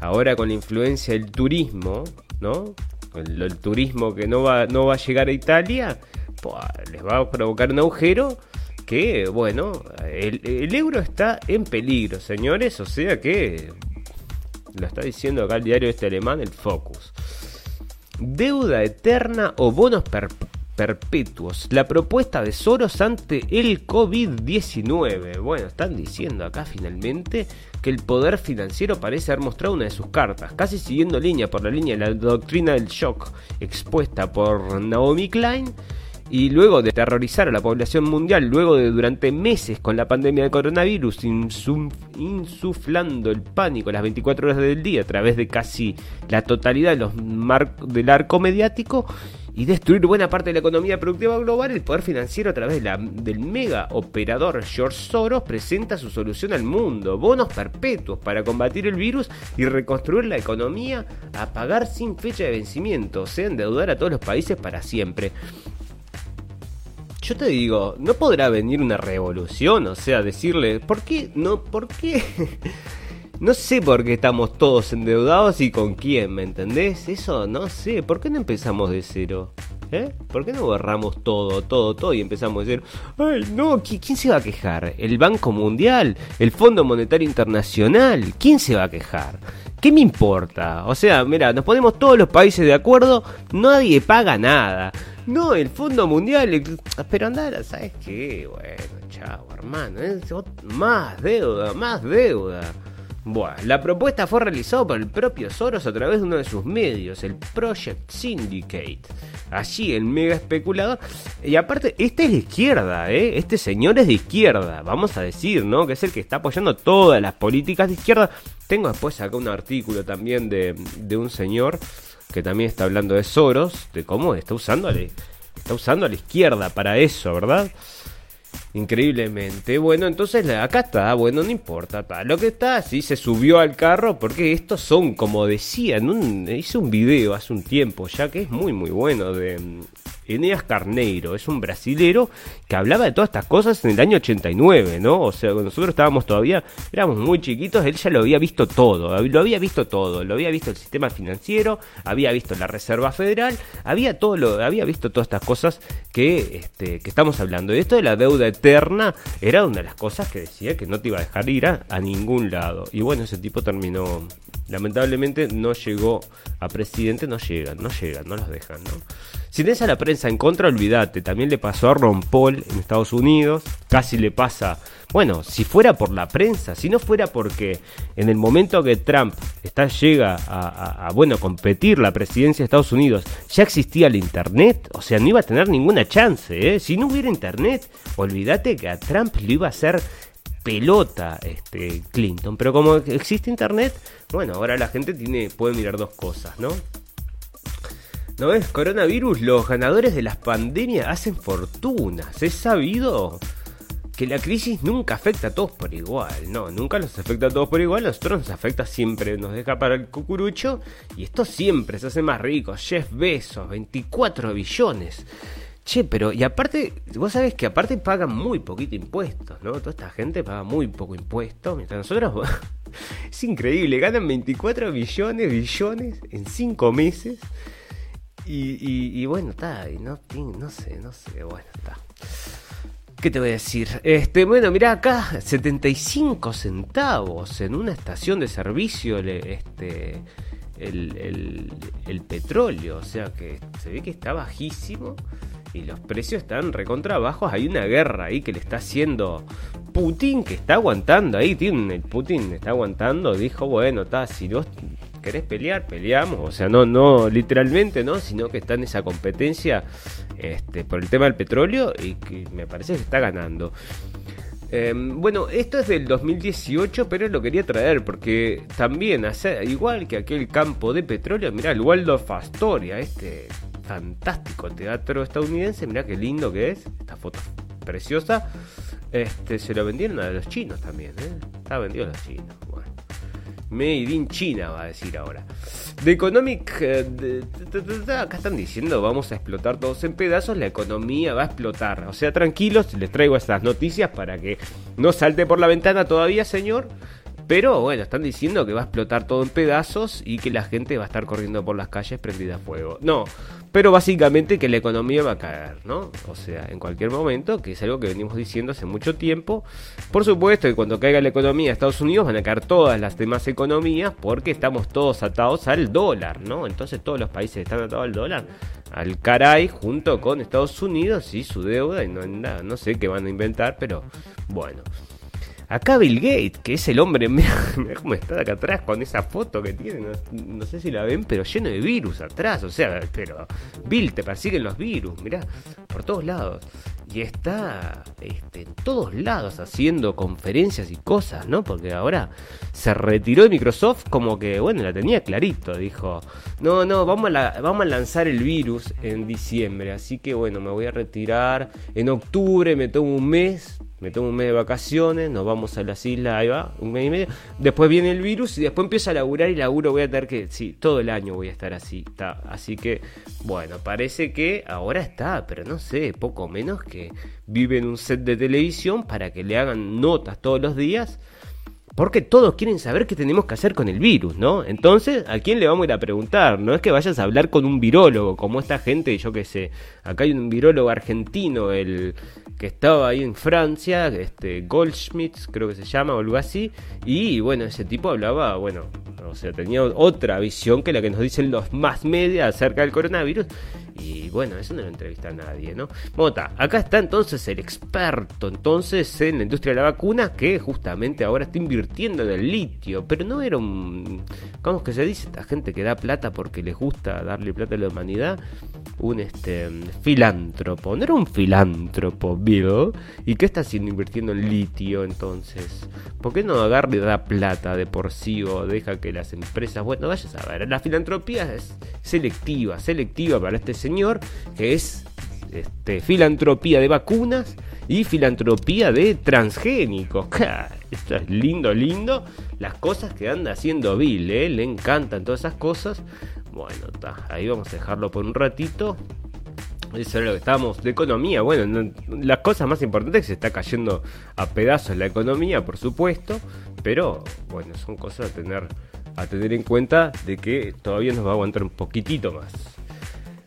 ahora con la influencia del turismo, ¿no? El, turismo que no va, no va a llegar a Italia, les va a provocar un agujero que, bueno, el, el euro está en peligro, señores, o sea que lo está diciendo acá el diario este alemán, el Focus. Deuda eterna o bonos perpetuos. La propuesta de Soros ante el COVID-19. Bueno, están diciendo acá finalmente que el poder financiero parece haber mostrado una de sus cartas, casi siguiendo línea por la línea de la doctrina del shock expuesta por Naomi Klein y luego de terrorizar a la población mundial, luego de durante meses con la pandemia de coronavirus, insuflando el pánico las 24 horas del día a través de casi la totalidad los del arco mediático y destruir buena parte de la economía productiva global, el poder financiero a través del mega operador George Soros presenta su solución al mundo, bonos perpetuos para combatir el virus y reconstruir la economía a pagar sin fecha de vencimiento, o sea, endeudar a todos los países para siempre. yo te digo, no podrá venir una revolución, o sea, decirle, ¿por qué? No, ¿por qué? no sé por qué estamos todos endeudados y con quién, ¿me entendés? Eso no sé, ¿por qué no empezamos de cero? ¿Eh? ¿Por qué no borramos todo, todo, todo y empezamos a decir, ay, no, ¿quién se va a quejar? ¿El Banco Mundial? ¿El Fondo Monetario Internacional? ¿Quién se va a quejar? ¿Qué me importa? O sea, mira, nos ponemos todos los países de acuerdo, nadie paga nada. No, el Fondo Mundial, pero andar, ¿sabes qué? Bueno, chao, hermano, más deuda, más deuda. Bueno, la propuesta fue realizada por el propio Soros a través de uno de sus medios, el Project Syndicate. Allí el mega especulador. Y aparte, esta es de izquierda, ¿eh? Este señor es de izquierda, vamos a decir, ¿no? Que es el que está apoyando todas las políticas de izquierda. Tengo después acá un artículo también de, de un señor que también está hablando de Soros, de cómo está usando está usando a la izquierda para eso, ¿verdad? Increíblemente. Bueno, entonces acá está, bueno, no importa. Lo que está, sí, se subió al carro porque estos son, como decía, hice un video hace un tiempo ya que es muy, muy bueno de Eneas Carneiro, es un brasilero que hablaba de todas estas cosas en el año 89, ¿no? O sea, nosotros estábamos todavía, éramos muy chiquitos, él ya lo había visto todo, lo había visto todo, lo había visto el sistema financiero, había visto la Reserva Federal, había todo lo, había visto todas estas cosas que, este, que estamos hablando. Y esto de la deuda eterna era una de las cosas que decía que no te iba a dejar ir a, a ningún lado. Y bueno, ese tipo terminó, lamentablemente no llegó a presidente, no llegan, no llegan, no los dejan, ¿no? Si tenés a la prensa en contra, olvídate. También le pasó a Ron Paul en Estados Unidos. Casi le pasa. Bueno, si fuera por la prensa, si no fuera porque en el momento que Trump está, llega a, bueno, competir la presidencia de Estados Unidos, ya existía el Internet, o sea, no iba a tener ninguna chance. ¿eh? Si no hubiera Internet, olvídate que a Trump le iba a hacer pelota este Clinton. Pero como existe Internet, bueno, ahora la gente tiene, puede mirar dos cosas, ¿no? ¿No ves? Coronavirus, los ganadores de las pandemias hacen fortunas. Es sabido que la crisis nunca afecta a todos por igual. No, nunca los afecta a todos por igual. A nosotros nos afecta siempre, nos deja para el cucurucho. Y esto siempre se hace más rico. Jeff Bezos, 24 billones. Che, pero, y aparte, vos sabés que aparte pagan muy poquito impuestos, ¿no? Toda esta gente paga muy poco impuesto, mientras nosotros, es increíble, ganan 24 billones, billones en 5 meses. Y, bueno, está, no, no sé, no sé, bueno, está. ¿Qué te voy a decir? Este, bueno, mira acá, 75 centavos en una estación de servicio, este, el, el, petróleo, o sea que se ve que está bajísimo y los precios están recontra bajos. Hay una guerra ahí que le está haciendo Putin, que está aguantando ahí. Tiene, Putin está aguantando. Dijo, bueno, está, si vos querés pelear, peleamos. O sea, no, no literalmente, ¿no? Sino que está en esa competencia este, por el tema del petróleo y que me parece que está ganando. Em, bueno, esto es del 2018, pero lo quería traer porque también, igual que aquel campo de petróleo, mira el Waldorf Astoria, este fantástico teatro estadounidense, mira qué lindo que es, esta foto preciosa, este, se lo vendieron a los chinos también, ¿eh? está vendido a los chinos. Made in China, va a decir ahora. The Economic. Eh, acá están diciendo, vamos a explotar todos en pedazos, la economía va a explotar. O sea, tranquilos, les traigo estas noticias para que no salte por la ventana todavía, señor. Pero bueno, están diciendo que va a explotar todo en pedazos y que la gente va a estar corriendo por las calles prendida a fuego. No, pero básicamente que la economía va a caer, ¿no? O sea, en cualquier momento, que es algo que venimos diciendo hace mucho tiempo. Por supuesto que cuando caiga la economía de Estados Unidos van a caer todas las demás economías porque estamos todos atados al dólar, ¿no? Entonces todos los países están atados al dólar, al caray, junto con Estados Unidos y su deuda y no, no sé qué van a inventar, pero bueno. Acá Bill Gates, que es el hombre, mira, cómo está acá atrás con esa foto que tiene, no, sé si la ven, pero lleno de virus atrás, o sea, pero Bill, te persiguen los virus, mirá, por todos lados. Y está este, en todos lados haciendo conferencias y cosas, ¿no? Porque ahora se retiró de Microsoft como que, bueno, la tenía clarito, dijo, no, no, vamos a, vamos a lanzar el virus en diciembre, así que bueno, me voy a retirar en octubre, me tomo un mes me tomo un mes de vacaciones, nos vamos a las islas, ahí va, un mes y medio. Después viene el virus y después empiezo a laburar y laburo voy a tener que, sí, todo el año voy a estar así. Está. Así que, bueno, parece que ahora está, pero no sé, poco menos que vive en un set de televisión para que le hagan notas todos los días porque todos quieren saber qué tenemos que hacer con el virus, ¿no? Entonces, ¿a quién le vamos a ir a preguntar? No es que vayas a hablar con un virólogo, como esta gente, yo qué sé. Acá hay un virólogo argentino, el que estaba ahí en Francia, este Goldschmidt, creo que se llama, o algo así. Y bueno, ese tipo hablaba, bueno, o sea, tenía otra visión que la que nos dicen los más media acerca del coronavirus. Y bueno, eso no lo entrevista a nadie, ¿no? Mota, acá está entonces el experto entonces en la industria de la vacuna que justamente ahora está invirtiendo en el litio, pero no era un... ¿Cómo es que se dice? Esta gente que da plata porque les gusta darle plata a la humanidad. Un este filántropo, no era un filántropo, Bill. ¿Y qué está haciendo invirtiendo en litio entonces? ¿Por qué no agarra y da plata de por sí o deja que las empresas... Bueno, vayas a ver, la filantropía es selectiva, selectiva para este señor, es este, filantropía de vacunas y filantropía de transgénicos. Esto es lindo, lindo. Las cosas que anda haciendo Bill, ¿eh? le encantan todas esas cosas. Bueno, ahí vamos a dejarlo por un ratito. Eso era lo que estábamos de economía. Bueno, las cosas más importantes es que se está cayendo a pedazos la economía, por supuesto. Pero bueno, son cosas a tener, a tener en cuenta de que todavía nos va a aguantar un poquitito más.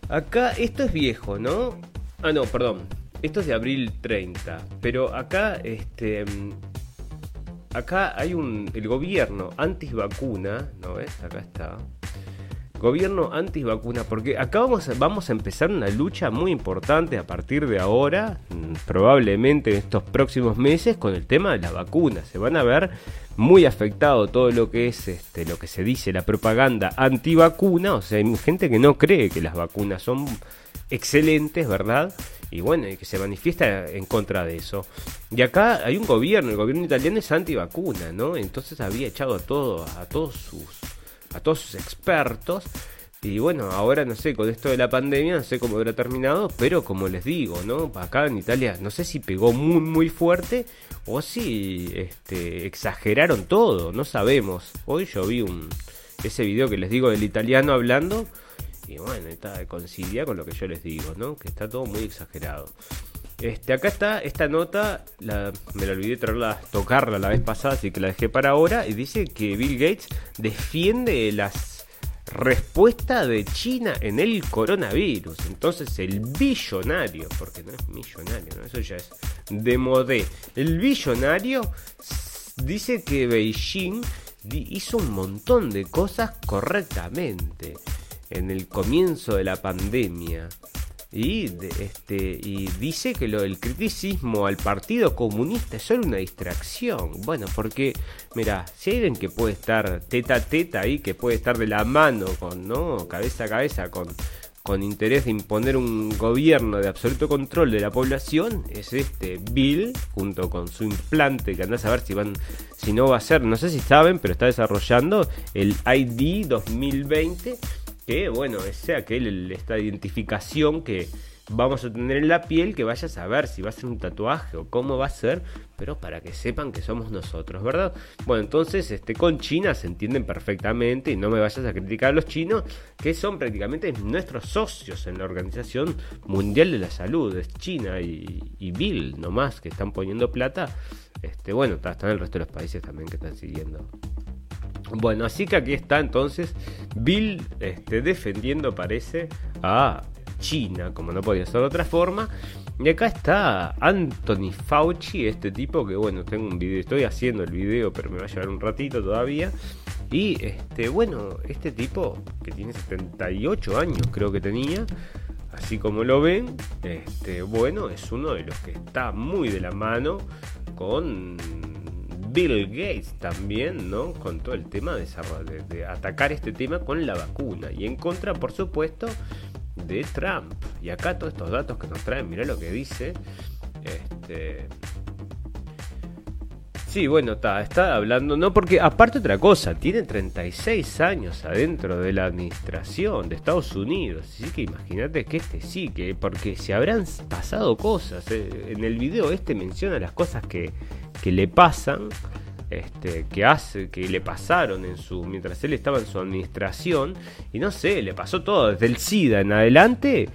Acá, esto es viejo, ¿no? Ah, no, perdón. Esto es de abril 30. Pero acá, este. Acá hay un. El gobierno anti-vacuna, ¿no ves? Acá está. Gobierno anti-vacuna, porque acá vamos vamos a empezar una lucha muy importante a partir de ahora, mm, probablemente en estos próximos meses, con el tema de la vacuna. Se van a ver muy afectado todo lo que es este, lo que se dice la propaganda anti-vacuna. O sea, hay gente que no cree que las vacunas son excelentes, ¿verdad? Y bueno, que se manifiesta en contra de eso. Y acá hay un gobierno, el gobierno italiano es anti-vacuna, ¿no? Entonces había echado a todo, a todos sus a todos sus expertos. Y bueno, ahora no sé, con esto de la pandemia, no sé cómo habrá terminado, pero como les digo, ¿no? Acá en Italia, no sé si pegó muy, muy fuerte o si este, exageraron todo, no sabemos. Hoy yo vi un, ese video que les digo del italiano hablando, y bueno, está coincidia con lo que yo les digo, ¿no? Que está todo muy exagerado. Este, acá está esta nota, me la olvidé traerla, tocarla la vez pasada, así que la dejé para ahora. Y dice que Bill Gates defiende las respuestas de China en el coronavirus. Entonces el billonario, porque no es millonario, eso ya es de modé. El billonario dice que Beijing hizo un montón de cosas correctamente en el comienzo de la pandemia. Y, este, y dice que lo del criticismo al Partido Comunista es solo una distracción. Bueno, porque, mira, si hay alguien que puede estar teta a teta ahí, que puede estar de la mano con, ¿no? Cabeza a cabeza con, con interés de imponer un gobierno de absoluto control de la población, es este Bill, junto con su implante, que andás a ver si van, si no va a ser, no sé si saben, pero está desarrollando el ID 2020 que, bueno, sea aquel, esta identificación que vamos a tener en la piel, que vaya a saber si va a ser un tatuaje o cómo va a ser, pero para que sepan que somos nosotros, ¿verdad? Bueno, entonces este, con China se entienden perfectamente y no me vayas a criticar a los chinos, que son prácticamente nuestros socios en la Organización Mundial de la Salud, es China y, Bill nomás que están poniendo plata. Este, bueno, están el resto de los países también que están siguiendo bueno, así que aquí está entonces Bill este, defendiendo, parece, a China, como no podía ser de otra forma. Y acá está Anthony Fauci, este tipo que, bueno, tengo un video, estoy haciendo el video, pero me va a llevar un ratito todavía. Y, este, bueno, este tipo, que tiene 78 años, creo que tenía, así como lo ven, este, bueno, es uno de los que está muy de la mano con Bill Gates también, ¿no? Con todo el tema de, de, atacar este tema con la vacuna. Y en contra, por supuesto, de Trump. Y acá todos estos datos que nos traen, mirá lo que dice. Este, Sí, bueno, está, hablando, no, porque aparte otra cosa, tiene 36 años adentro de la administración de Estados Unidos, así que imagínate que este sí, que porque se habrán pasado cosas, eh, en el video este menciona las cosas que, que le pasan, este, que hace, que le pasaron en su, mientras él estaba en su administración, y no sé, le pasó todo, desde el SIDA en adelante,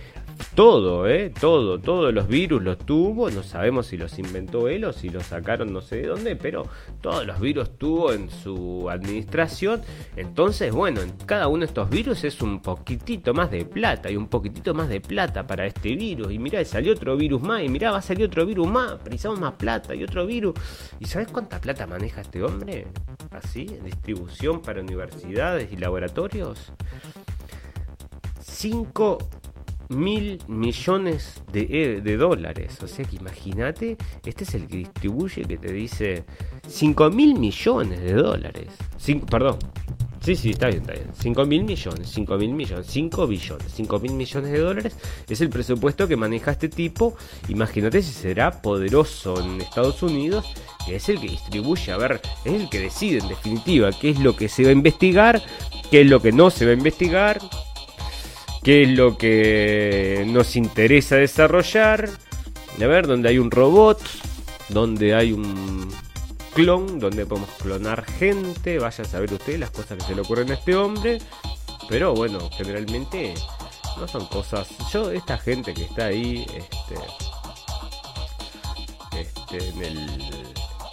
todo, ¿eh? Todo, todos los virus los tuvo, no sabemos si los inventó él o si los sacaron no sé de dónde, pero todos los virus tuvo en su administración. Entonces, bueno, en cada uno de estos virus es un poquitito más de plata y un poquitito más de plata para este virus. Y mirá, salió otro virus más y mirá, va a salir otro virus más, precisamos más plata y otro virus. ¿Y sabes cuánta plata maneja este hombre? Así, distribución para universidades y laboratorios. 5 mil millones de, de, dólares. O sea que imagínate, este es el que distribuye que te dice 5 mil millones de dólares. perdón. Sí, sí, está bien, está bien. 5 mil millones, 5 mil millones, 5 billones, 5 mil millones de dólares es el presupuesto que maneja este tipo. Imagínate si será poderoso en Estados Unidos, que es el que distribuye, a ver, es el que decide en definitiva qué es lo que se va a investigar, qué es lo que no se va a investigar, qué es lo que nos interesa desarrollar. A ver, donde hay un robot, donde hay un clon, donde podemos clonar gente. Vaya a saber usted las cosas que se le ocurren a este hombre. Pero bueno, generalmente no son cosas. Yo, esta gente que está ahí, este, este, en el,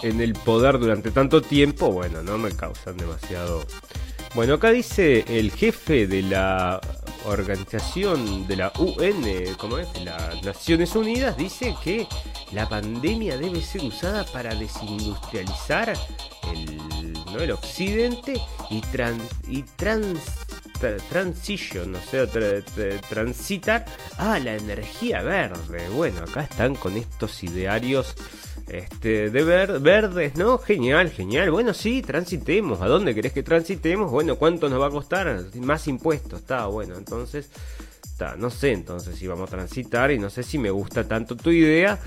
en el poder durante tanto tiempo, bueno, no me causan demasiado. Bueno, acá dice el jefe de la organización de la UN, como es, las Naciones Unidas, dice que la pandemia debe ser usada para desindustrializar el, ¿no? el occidente y, trans, y trans, transition, o sea, transitar a la energía verde. Bueno, acá están con estos idearios este, de ver, verdes, ¿no? Genial, genial. Bueno, sí, transitemos. ¿A dónde querés que transitemos? Bueno, ¿cuánto nos va a costar? Más impuestos, está bueno. Entonces, no sé entonces si vamos a transitar y no sé si me gusta tanto tu idea.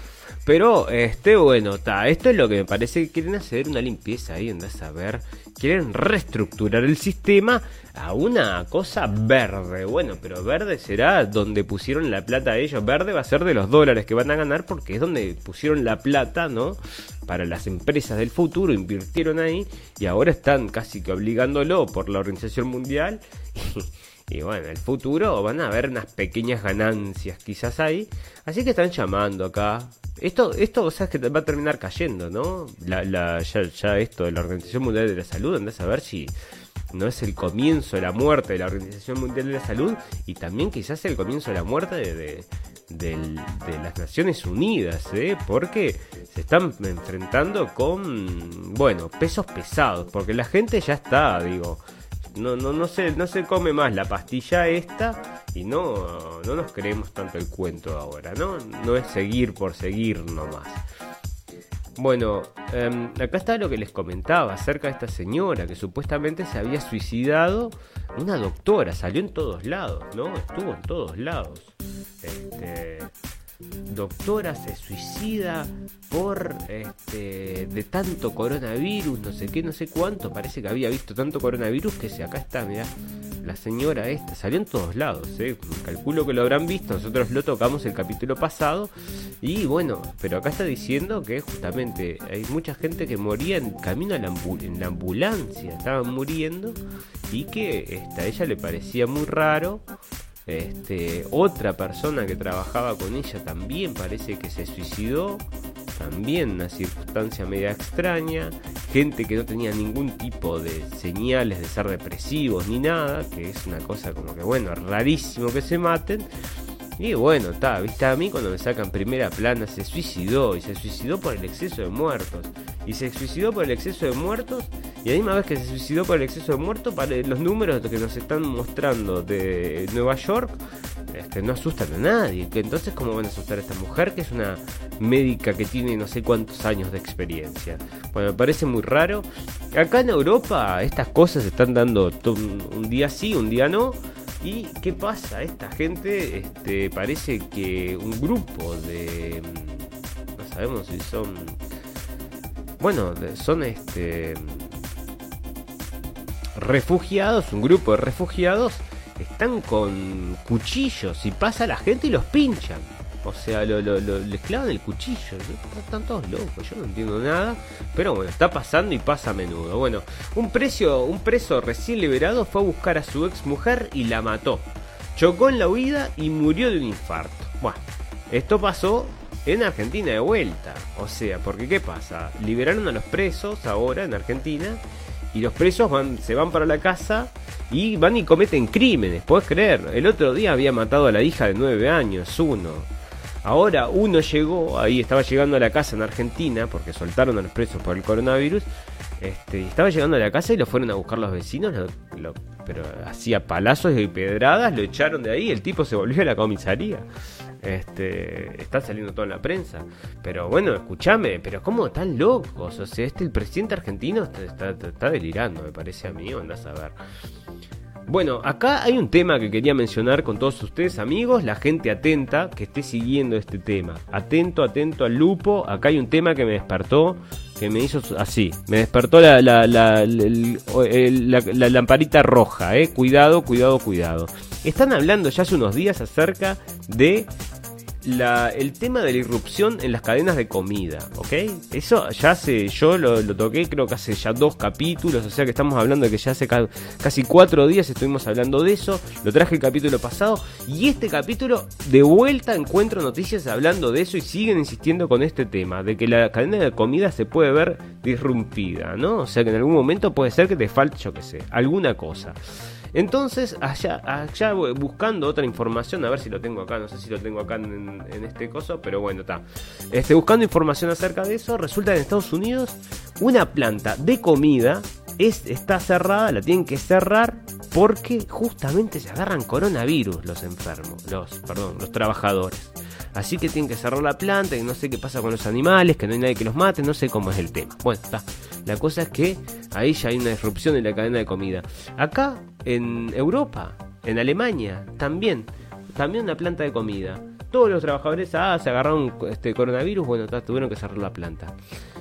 Pero, este, bueno, está. Esto es lo que me parece que quieren hacer una limpieza ahí, andás a ver. Quieren reestructurar el sistema a una cosa verde. Bueno, pero verde será donde pusieron la plata a ellos. Verde va a ser de los dólares que van a ganar porque es donde pusieron la plata, ¿no? Para las empresas del futuro, invirtieron ahí y ahora están casi que obligándolo por la Organización Mundial. Y bueno, el futuro van a haber unas pequeñas ganancias quizás ahí. Así que están llamando acá. Esto, esto, o sea, que va a terminar cayendo, ¿no? La, la, ya, ya esto de la Organización Mundial de la Salud, andás a ver si no es el comienzo de la muerte de la Organización Mundial de la Salud y también quizás el comienzo de la muerte de, de, las Naciones Unidas, ¿eh? porque se están enfrentando con, bueno, pesos pesados, porque la gente ya está, digo, no, no, no, se, no se come más la pastilla esta y no, no nos creemos tanto el cuento ahora, ¿no? No es seguir por seguir nomás. Bueno, em, acá está lo que les comentaba acerca de esta señora que supuestamente se había suicidado. Una doctora, salió en todos lados, ¿no? Estuvo en todos lados. Este, doctora se suicida por este de tanto coronavirus, no sé qué, no sé cuánto, parece que había visto tanto coronavirus que se acá está, mira, la señora esta salió en todos lados, ¿eh? calculo que lo habrán visto, nosotros lo tocamos el capítulo pasado y bueno, pero acá está diciendo que justamente hay mucha gente que moría en camino a la, la ambulancia, estaban muriendo y que este, a ella le parecía muy raro este, otra persona que trabajaba con ella también parece que se suicidó. También una circunstancia media extraña. Gente que no tenía ningún tipo de señales de ser depresivos ni nada. Que es una cosa como que, bueno, rarísimo que se maten. Y bueno, está, viste, a mí cuando me sacan primera plana se suicidó y se suicidó por el exceso de muertos. Y se suicidó por el exceso de muertos y la misma vez que se suicidó por el exceso de muertos, para los números que nos están mostrando de Nueva York este, no asustan a nadie. Entonces, ¿cómo van a asustar a esta mujer que es una médica que tiene no sé cuántos años de experiencia? Bueno, me parece muy raro. Acá en Europa estas cosas se están dando un día sí, un día no. ¿Y qué pasa? Esta gente este, parece que un grupo de... No sabemos si son bueno, son este refugiados, un grupo de refugiados, están con cuchillos y pasa la gente y los pinchan. O sea, lo, lo, les clavan el cuchillo. Están todos locos, yo no entiendo nada. Pero bueno, está pasando y pasa a menudo. Bueno, un, precio, un preso recién liberado fue a buscar a su ex mujer y la mató. Chocó en la huida y murió de un infarto. Bueno, esto pasó en Argentina de vuelta. O sea, porque ¿qué pasa? Liberaron a los presos ahora en Argentina y los presos se van para la casa y van y cometen crímenes, ¿puedes creer? El otro día había matado a la hija de 9 años, uno. Ahora uno llegó, ahí estaba llegando a la casa en Argentina, porque soltaron a los presos por el coronavirus, este, estaba llegando a la casa y lo fueron a buscar los vecinos, pero hacía palazos y pedradas, lo echaron de ahí, el tipo se volvió a la comisaría. Este, está saliendo todo en la prensa. Pero bueno, escúchame, pero ¿cómo tan locos? O sea, este el presidente argentino está, está, delirando, me parece a mí, andás a ver. Bueno, acá hay un tema que quería mencionar con todos ustedes, amigos, la gente atenta que esté siguiendo este tema. Atento, atento al lupo. Acá hay un tema que me despertó, que me hizo así. Me despertó la, la, la, la lamparita roja, eh. Cuidado, cuidado, cuidado. Están hablando ya hace unos días acerca de el tema de la irrupción en las cadenas de comida, ¿ok? Eso ya hace, yo lo, toqué creo que hace ya dos capítulos, o sea que estamos hablando de que ya hace casi cuatro días estuvimos hablando de eso, lo traje el capítulo pasado y este capítulo de vuelta encuentro noticias hablando de eso y siguen insistiendo con este tema, de que la cadena de comida se puede ver disrumpida, ¿no? O sea que en algún momento puede ser que te falte, yo qué sé, alguna cosa. Entonces, allá, allá buscando otra información, a ver si lo tengo acá, no sé si lo tengo acá en, este coso, pero bueno, está. Este, buscando información acerca de eso, resulta que en Estados Unidos una planta de comida es, está cerrada, la tienen que cerrar porque justamente se agarran coronavirus los enfermos, los, perdón, los trabajadores. Así que tienen que cerrar la planta, y no sé qué pasa con los animales, que no hay nadie que los mate, no sé cómo es el tema. Bueno, está. La cosa es que ahí ya hay una disrupción en la cadena de comida. Acá, en Europa, en Alemania, también, también una planta de comida. Todos los trabajadores, ah, se agarraron este coronavirus, bueno, tuvieron que cerrar la planta.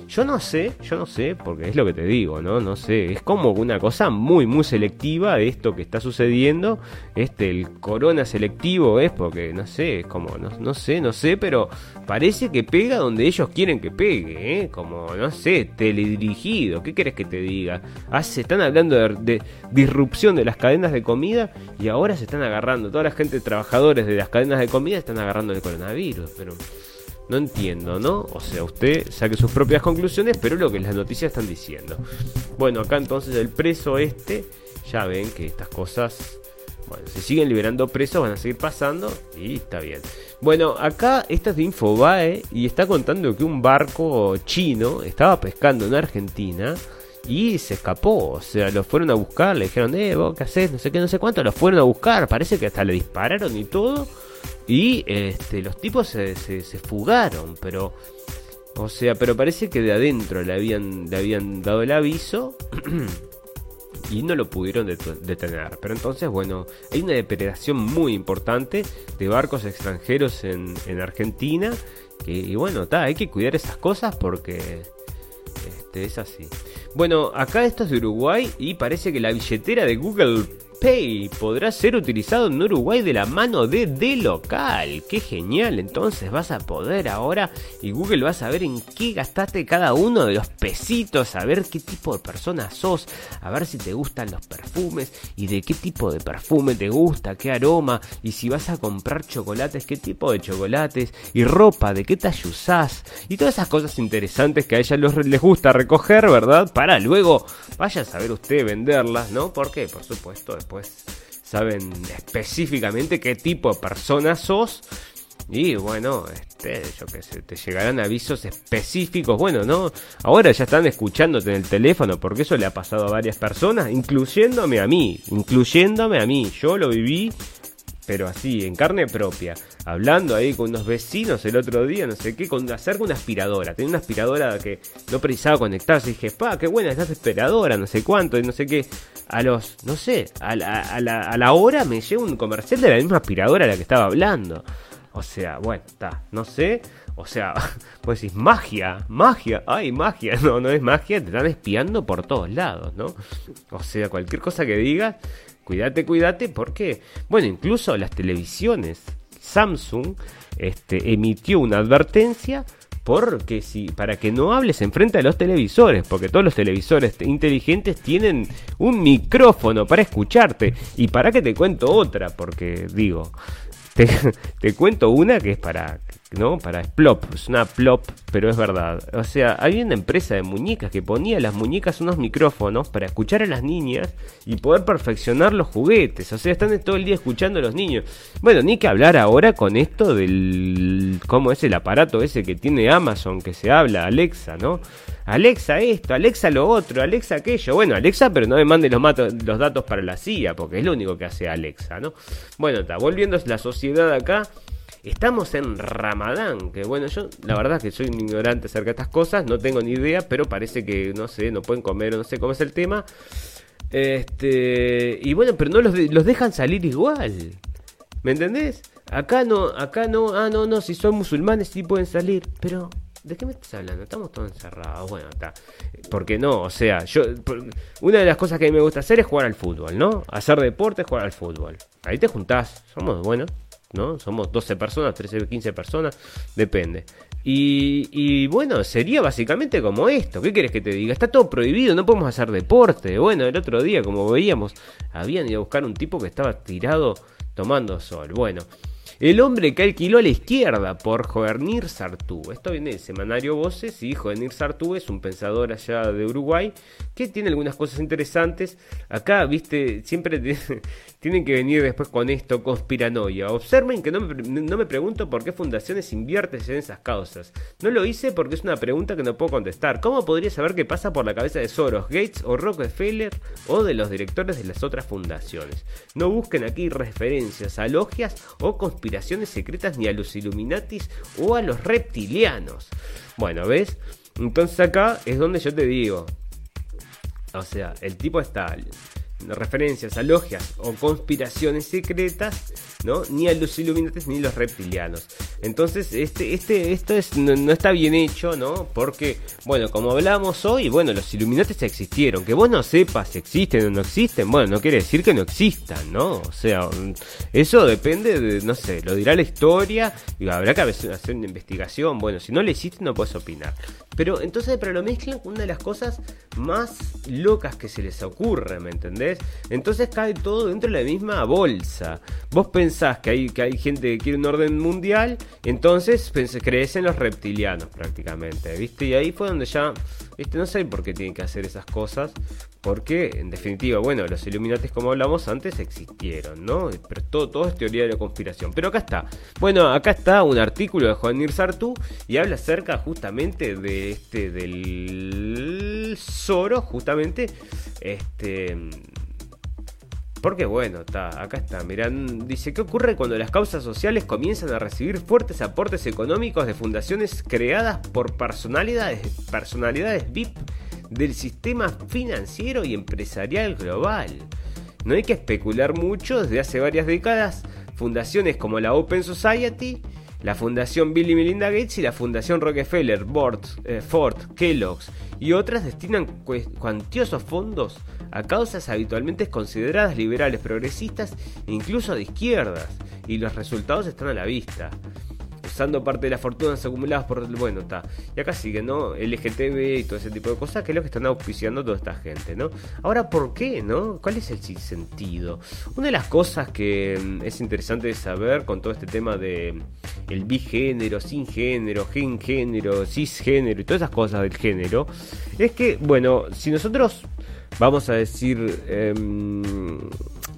Yo no sé, yo no sé, porque es lo que te digo, ¿no? No sé, es como una cosa muy, muy selectiva de esto que está sucediendo. Este, el corona selectivo es porque, no sé, es como, no, no sé, no sé, pero parece que pega donde ellos quieren que pegue, ¿eh? Como, no sé, teledirigido, ¿qué quieres que te diga? Ah, se están hablando de, de, disrupción de las cadenas de comida y ahora se están agarrando, toda la gente, trabajadores de las cadenas de comida están agarrando el coronavirus, pero... No entiendo, ¿no? O sea, usted saque sus propias conclusiones, pero lo que las noticias están diciendo. Bueno, acá entonces el preso este, ya ven que estas cosas, bueno, se siguen liberando presos, van a seguir pasando y está bien. Bueno, acá esta es de Infobae y está contando que un barco chino estaba pescando en Argentina y se escapó. O sea, lo fueron a buscar, le dijeron, eh, vos qué haces, no sé qué, no sé cuánto, lo fueron a buscar, parece que hasta le dispararon y todo. Y este, los tipos se, fugaron, pero... O sea, pero parece que de adentro le habían, le habían dado el aviso y no lo pudieron detener. Pero entonces, bueno, hay una depredación muy importante de barcos extranjeros en, en Argentina. Y bueno, hay que cuidar esas cosas porque este, es así. Bueno, acá esto es de Uruguay y parece que la billetera de Google Pay podrá ser utilizado en Uruguay de la mano de D local. Qué genial, entonces vas a poder ahora y Google va a saber en qué gastaste cada uno de los pesitos, a ver qué tipo de persona sos, a ver si te gustan los perfumes y de qué tipo de perfume te gusta, qué aroma y si vas a comprar chocolates, qué tipo de chocolates y ropa, de qué talla usás y todas esas cosas interesantes que a ella les gusta recoger, ¿verdad? Para luego vaya a saber usted venderlas, ¿no? Porque, por supuesto, después saben específicamente qué tipo de persona sos. Y bueno, este, yo que sé, te llegarán avisos específicos. Bueno, ¿no? Ahora ya están escuchándote en el teléfono, porque eso le ha pasado a varias personas, incluyéndome a mí, incluyéndome a mí. Yo lo viví pero así, en carne propia, hablando ahí con unos vecinos el otro día, no sé qué, con acerca una aspiradora. Tenía una aspiradora que no precisaba conectarse. Dije, pa, qué buena esta aspiradora, no sé cuánto, y no sé qué. A los, no sé, a la, a la, a la hora me llega un comercial de la misma aspiradora a la que estaba hablando. O sea, bueno, está, no sé. O sea, pues decís, magia, magia, ay, magia. No, no es magia, te están espiando por todos lados, ¿no? O sea, cualquier cosa que digas, cuídate, cuídate, porque, bueno, incluso las televisiones, Samsung, este, emitió una advertencia porque si para que no hables enfrente a los televisores, porque todos los televisores inteligentes tienen un micrófono para escucharte. Y para que te cuento otra, porque digo, te cuento una que es para ¿no? Para Splop, es una plop, pero es verdad. O sea, había una empresa de muñecas que ponía a las muñecas unos micrófonos para escuchar a las niñas y poder perfeccionar los juguetes. O sea, están todo el día escuchando a los niños. Bueno, ni que hablar ahora con esto del. ¿Cómo es el aparato ese que tiene Amazon que se habla? Alexa, ¿no? Alexa esto, Alexa lo otro, Alexa aquello. Bueno, Alexa, pero no me mande los, los datos para la CIA, porque es lo único que hace Alexa, ¿no? Bueno, está volviendo la sociedad acá. Estamos en Ramadán, que bueno, yo la verdad que soy ignorante acerca de estas cosas, no tengo ni idea, pero parece que, no sé, no pueden comer o no sé cómo es el tema. Este, y bueno, pero no los, los dejan salir igual. ¿Me entendés? Acá no, acá no, ah, no, no, si son musulmanes sí pueden salir, pero ¿De qué me estás hablando? Estamos todos encerrados. Bueno, está. Porque no, o sea, yo. Una de las cosas que a mí me gusta hacer es jugar al fútbol, ¿no? Hacer deporte, jugar al fútbol. Ahí te juntás. Somos, bueno, ¿no? Somos 12 personas, 13, 15 personas, depende. Y, bueno, sería básicamente como esto. ¿Qué quieres que te diga? Está todo prohibido, no podemos hacer deporte. Bueno, el otro día, como veíamos, habían ido a buscar un tipo que estaba tirado tomando sol. Bueno, el hombre que alquiló a la izquierda por Jovenir Sartú. Esto viene del semanario Voces y Jovenir Sartú es un pensador allá de Uruguay que tiene algunas cosas interesantes. Acá, viste, siempre tienen que venir después con esto, conspiranoia. Observen que no me, no me pregunto por qué fundaciones invierten en esas causas. No lo hice porque es una pregunta que no puedo contestar. ¿Cómo podría saber qué pasa por la cabeza de Soros, Gates o Rockefeller o de los directores de las otras fundaciones? No busquen aquí referencias a logias o conspiraciones conspiraciones secretas ni a los Illuminatis o a los reptilianos. Bueno, ¿ves? Entonces acá es donde yo te digo. O sea, el tipo está referencias a logias o conspiraciones secretas, Ni a los iluminates ni a los reptilianos. Entonces, este, este, esto es, no, está bien hecho, ¿no? Porque, bueno, como hablamos hoy, bueno, los iluminates existieron. Que vos no sepas si existen o no existen, bueno, no quiere decir que no existan, ¿no? O sea, eso depende de, no sé, lo dirá la historia y habrá que hacer una investigación. Bueno, si no le existe, no puedes opinar. Pero entonces, pero lo mezclan una de las cosas más locas que se les ocurre, ¿me entendés? Entonces cae todo dentro de la misma bolsa. Vos pensás que hay, que hay gente que quiere un orden mundial, entonces crees en los reptilianos prácticamente, ¿viste? Y ahí fue donde ya, ¿viste? No sé por qué tienen que hacer esas cosas, porque en definitiva, bueno, los Illuminati como hablamos antes existieron, ¿no? Pero todo, todo es teoría de la conspiración. Pero acá está. Bueno, acá está un artículo de Juan Sartú y habla acerca justamente de este, del Zoro, justamente, este porque bueno, está, acá está, miran, dice, ¿qué ocurre cuando las causas sociales comienzan a recibir fuertes aportes económicos de fundaciones creadas por personalidades, personalidades VIP del sistema financiero y empresarial global? No hay que especular mucho, desde hace varias décadas, fundaciones como la Open Society, la Fundación Bill y Melinda Gates y la Fundación Rockefeller, eh, Ford, Kellogg's y otras destinan cuantiosos fondos a causas habitualmente consideradas liberales, progresistas e incluso de izquierdas, y los resultados están a la vista usando parte de las fortunas acumuladas por. Bueno, está. Y acá sigue, ¿no? LGTB y todo ese tipo de cosas, que es lo que están auspiciando toda esta gente, ¿no? Ahora, ¿por qué, no? ¿Cuál es el sentido? Una de las cosas que mm, es interesante de saber con todo este tema de el bigénero, sin género, gen género, cisgénero y todas esas cosas del género, es que, bueno, si nosotros vamos a decir, em,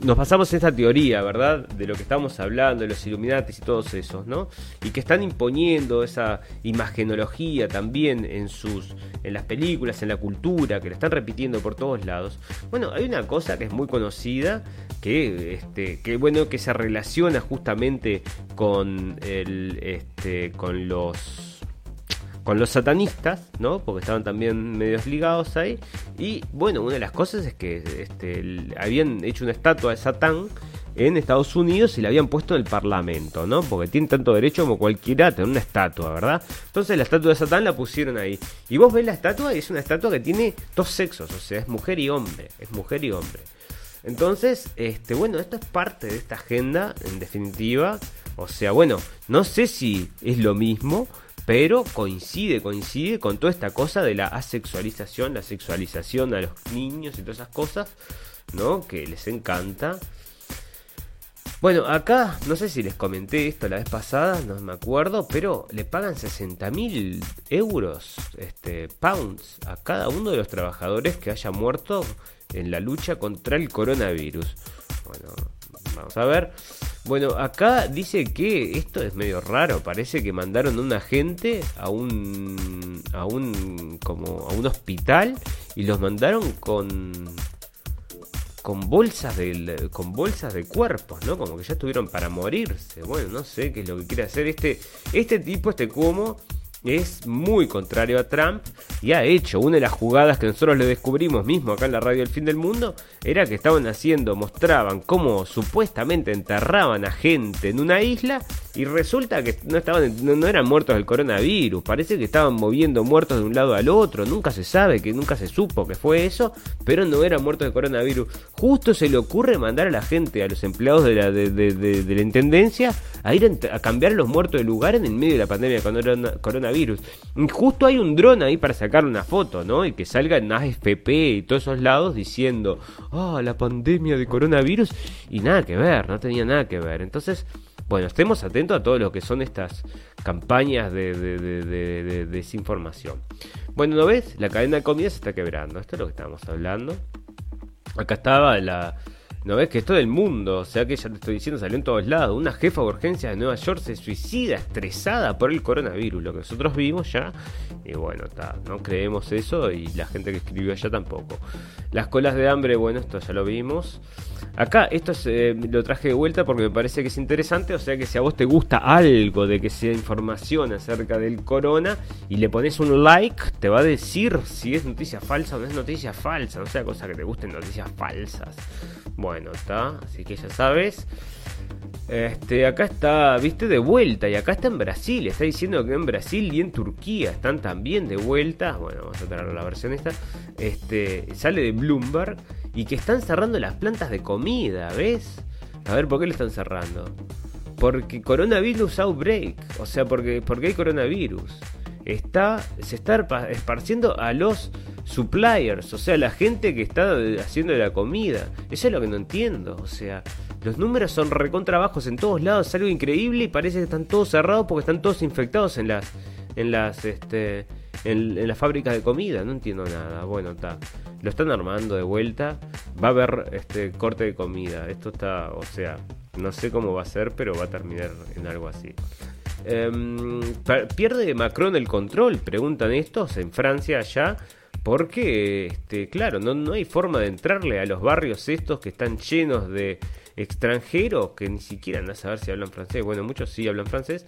nos basamos en esta teoría, ¿verdad? De lo que estamos hablando, de los Illuminatis y todos esos, ¿no? Y que están imponiendo esa imagenología también en sus, en las películas, en la cultura, que la están repitiendo por todos lados. Bueno, hay una cosa que es muy conocida, que, este, que bueno, que se relaciona justamente con el, este, con los con los satanistas, ¿no? Porque estaban también medios ligados ahí. Y bueno, una de las cosas es que este, habían hecho una estatua de Satán en Estados Unidos y la habían puesto en el Parlamento, ¿no? Porque tiene tanto derecho como cualquiera a tener una estatua, ¿verdad? Entonces la estatua de Satán la pusieron ahí. Y vos ves la estatua y es una estatua que tiene dos sexos, o sea, es mujer y hombre, es mujer y hombre. Entonces, este, bueno, esto es parte de esta agenda, en definitiva. O sea, bueno, no sé si es lo mismo, pero coincide, coincide con toda esta cosa de la asexualización, la sexualización a los niños y todas esas cosas, ¿no? Que les encanta. Bueno, acá, no sé si les comenté esto la vez pasada, no me acuerdo, pero le pagan 60 mil euros, este, pounds, a cada uno de los trabajadores que haya muerto en la lucha contra el coronavirus. Bueno, vamos a ver. Bueno, acá dice que esto es medio raro. Parece que mandaron a un agente a un a un como a un hospital y los mandaron con con bolsas de con bolsas de cuerpos, ¿no? Como que ya estuvieron para morirse. Bueno, no sé qué es lo que quiere hacer este este tipo, este como es muy contrario a Trump y ha hecho una de las jugadas que nosotros le descubrimos mismo acá en la radio El Fin del Mundo, era que estaban haciendo, mostraban cómo supuestamente enterraban a gente en una isla y resulta que no estaban no, eran muertos del coronavirus, parece que estaban moviendo muertos de un lado al otro, nunca se sabe, que nunca se supo que fue eso, pero no eran muertos de coronavirus. Justo se le ocurre mandar a la gente, a los empleados de la, de, la intendencia, a ir a, cambiar los muertos de lugar en el medio de la pandemia de coronavirus. Y justo hay un dron ahí para sacar una foto, ¿no? Y que salga en AFP y todos esos lados diciendo, ah, la pandemia de coronavirus, y nada que ver, no tenía nada que ver. Entonces, bueno, estemos atentos a todo lo que son estas campañas de, de, desinformación. Bueno, ¿no ves? La cadena de comida se está quebrando. Esto es lo que estábamos hablando. Acá estaba la, ¿No ves que es todo el mundo? O sea que ya te estoy diciendo, salió en todos lados. Una jefa de urgencia de Nueva York se suicida estresada por el coronavirus. Lo que nosotros vimos ya. Y bueno, no creemos eso y la gente que escribió allá tampoco. Las colas de hambre, bueno, esto ya lo vimos. Acá, esto eh, lo traje de vuelta porque me parece que es interesante. O sea que si a vos te gusta algo de que sea información acerca del corona y le pones un like, te va a decir si es noticia falsa o no es noticia falsa. No sea cosa que te gusten noticias falsas. Bueno, está, así que ya sabes. Este, acá está, viste, de vuelta. Y acá está en Brasil. Está diciendo que en Brasil y en Turquía están también de vuelta. Bueno, vamos a traer la versión esta. Este, sale de Bloomberg. Y que están cerrando las plantas de comida, ¿ves? A ver, ¿por qué lo están cerrando? Porque coronavirus outbreak. O sea, porque, porque hay coronavirus. Está, se está esparciendo a los suppliers, o sea, la gente que está haciendo la comida. Eso es lo que no entiendo, o sea, los números son recontrabajos en todos lados, es algo increíble y parece que están todos cerrados porque están todos infectados en las en las este en, las fábricas de comida, no entiendo nada. Bueno, está. Lo están armando de vuelta. Va a haber este corte de comida. Esto está, o sea, no sé cómo va a ser, pero va a terminar en algo así. Em, ¿Pierde Macron el control? Preguntan estos en Francia allá. Porque, este, claro, no, hay forma de entrarle a los barrios estos que están llenos de extranjeros que ni siquiera van a saber si hablan francés. Bueno, muchos sí hablan francés.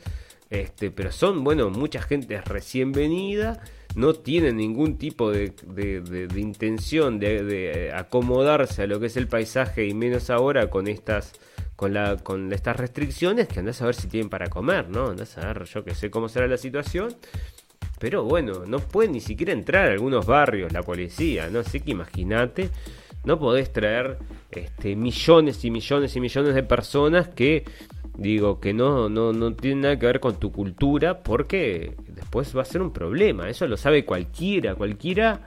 Este, pero son, bueno, mucha gente recién venida, no tienen ningún tipo de, de, intención de, acomodarse a lo que es el paisaje y menos ahora con estas con, la, con estas restricciones que andás a ver si tienen para comer, ¿no? Andás a ver, yo que sé cómo será la situación. Pero bueno, no puede ni siquiera entrar a algunos barrios la policía, ¿no? Así que imagínate, no podés traer este, millones y millones y millones de personas que, digo, que no, no, no tienen nada que ver con tu cultura, porque después va a ser un problema. Eso lo sabe cualquiera, cualquiera.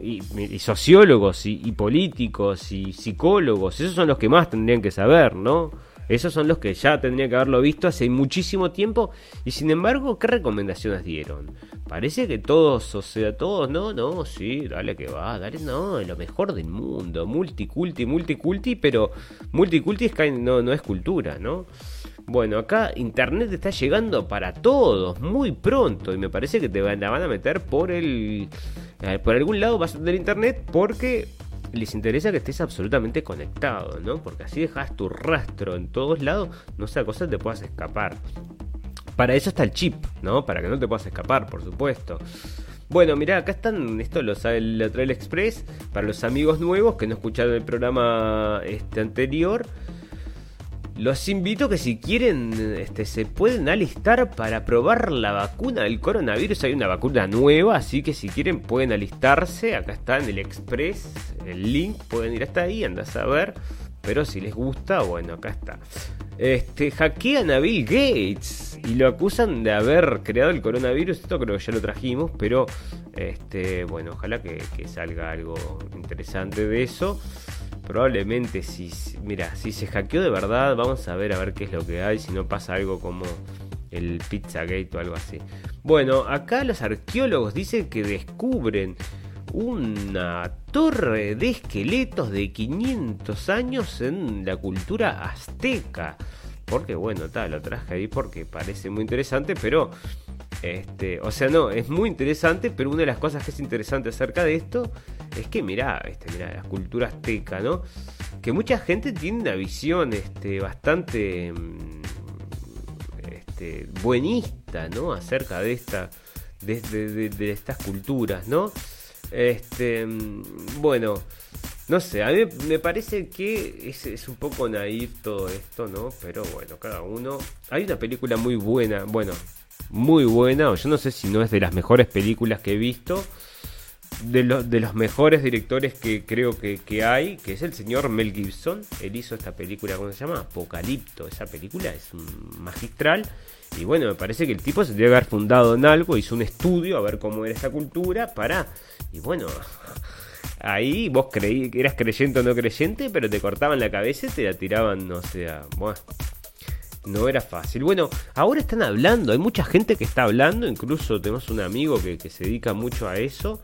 Y, sociólogos y políticos y psicólogos, esos son los que más tendrían que saber, ¿no? Esos son los que ya tendría que haberlo visto hace muchísimo tiempo. Y sin embargo, ¿qué recomendaciones dieron? Parece que todos, o sea, todos, no, no, sí, dale que va, dale, no, lo mejor del mundo. Multiculti, multiculti, pero multiculti es, no, no es cultura, ¿no? Bueno, acá Internet está llegando para todos muy pronto y me parece que te la van a meter por el... Eh, por algún lado vas a tener Internet porque les interesa que estés absolutamente conectado, ¿no? Porque así dejas tu rastro en todos lados, no sea cosa te puedas escapar. Para eso está el chip, ¿no? Para que no te puedas escapar, por supuesto. Bueno, mirá, acá están, esto lo sabe el Trail Express, para los amigos nuevos que no escucharon el programa este anterior. Los invito que si quieren este, se pueden alistar para probar la vacuna del coronavirus. Hay una vacuna nueva, así que si quieren pueden alistarse. Acá está en el Express, el link, pueden ir hasta ahí, andas a ver. Pero si les gusta, bueno, acá está. Este, hackean a Bill Gates y lo acusan de haber creado el coronavirus. Esto creo que ya lo trajimos, pero este, bueno, ojalá que salga algo interesante de eso probablemente si, mira, si se hackeó de verdad, vamos a ver a ver qué es lo que hay, si no pasa algo como el Pizzagate o algo así. Bueno, acá los arqueólogos dicen que descubren una torre de esqueletos de 500 años en la cultura azteca. Porque bueno, tal, lo traje ahí porque parece muy interesante, pero este, o sea, no, es muy interesante, pero una de las cosas que es interesante acerca de esto es que mirá, este, mirá, la cultura azteca, ¿no? Que mucha gente tiene una visión este, bastante mm, este, buenista, ¿no? Acerca de esta. De, estas culturas, ¿no? Este. Mm, bueno. No sé, a mí me parece que es, es, un poco naif todo esto, ¿no? Pero bueno, cada uno. Hay una película muy buena, bueno, muy buena, o yo no sé si no es de las mejores películas que he visto, de, de los mejores directores que creo que, que, hay, que es el señor Mel Gibson. Él hizo esta película, ¿cómo se llama? Apocalipto. Esa película es magistral. Y bueno, me parece que el tipo se debe haber fundado en algo, hizo un estudio a ver cómo era esa cultura para... Y bueno, ahí vos creí, eras creyente o no creyente, pero te cortaban la cabeza y te la tiraban, no sé, bueno, no era fácil. Bueno, ahora están hablando, hay mucha gente que está hablando, incluso tenemos un amigo que, se dedica mucho a eso.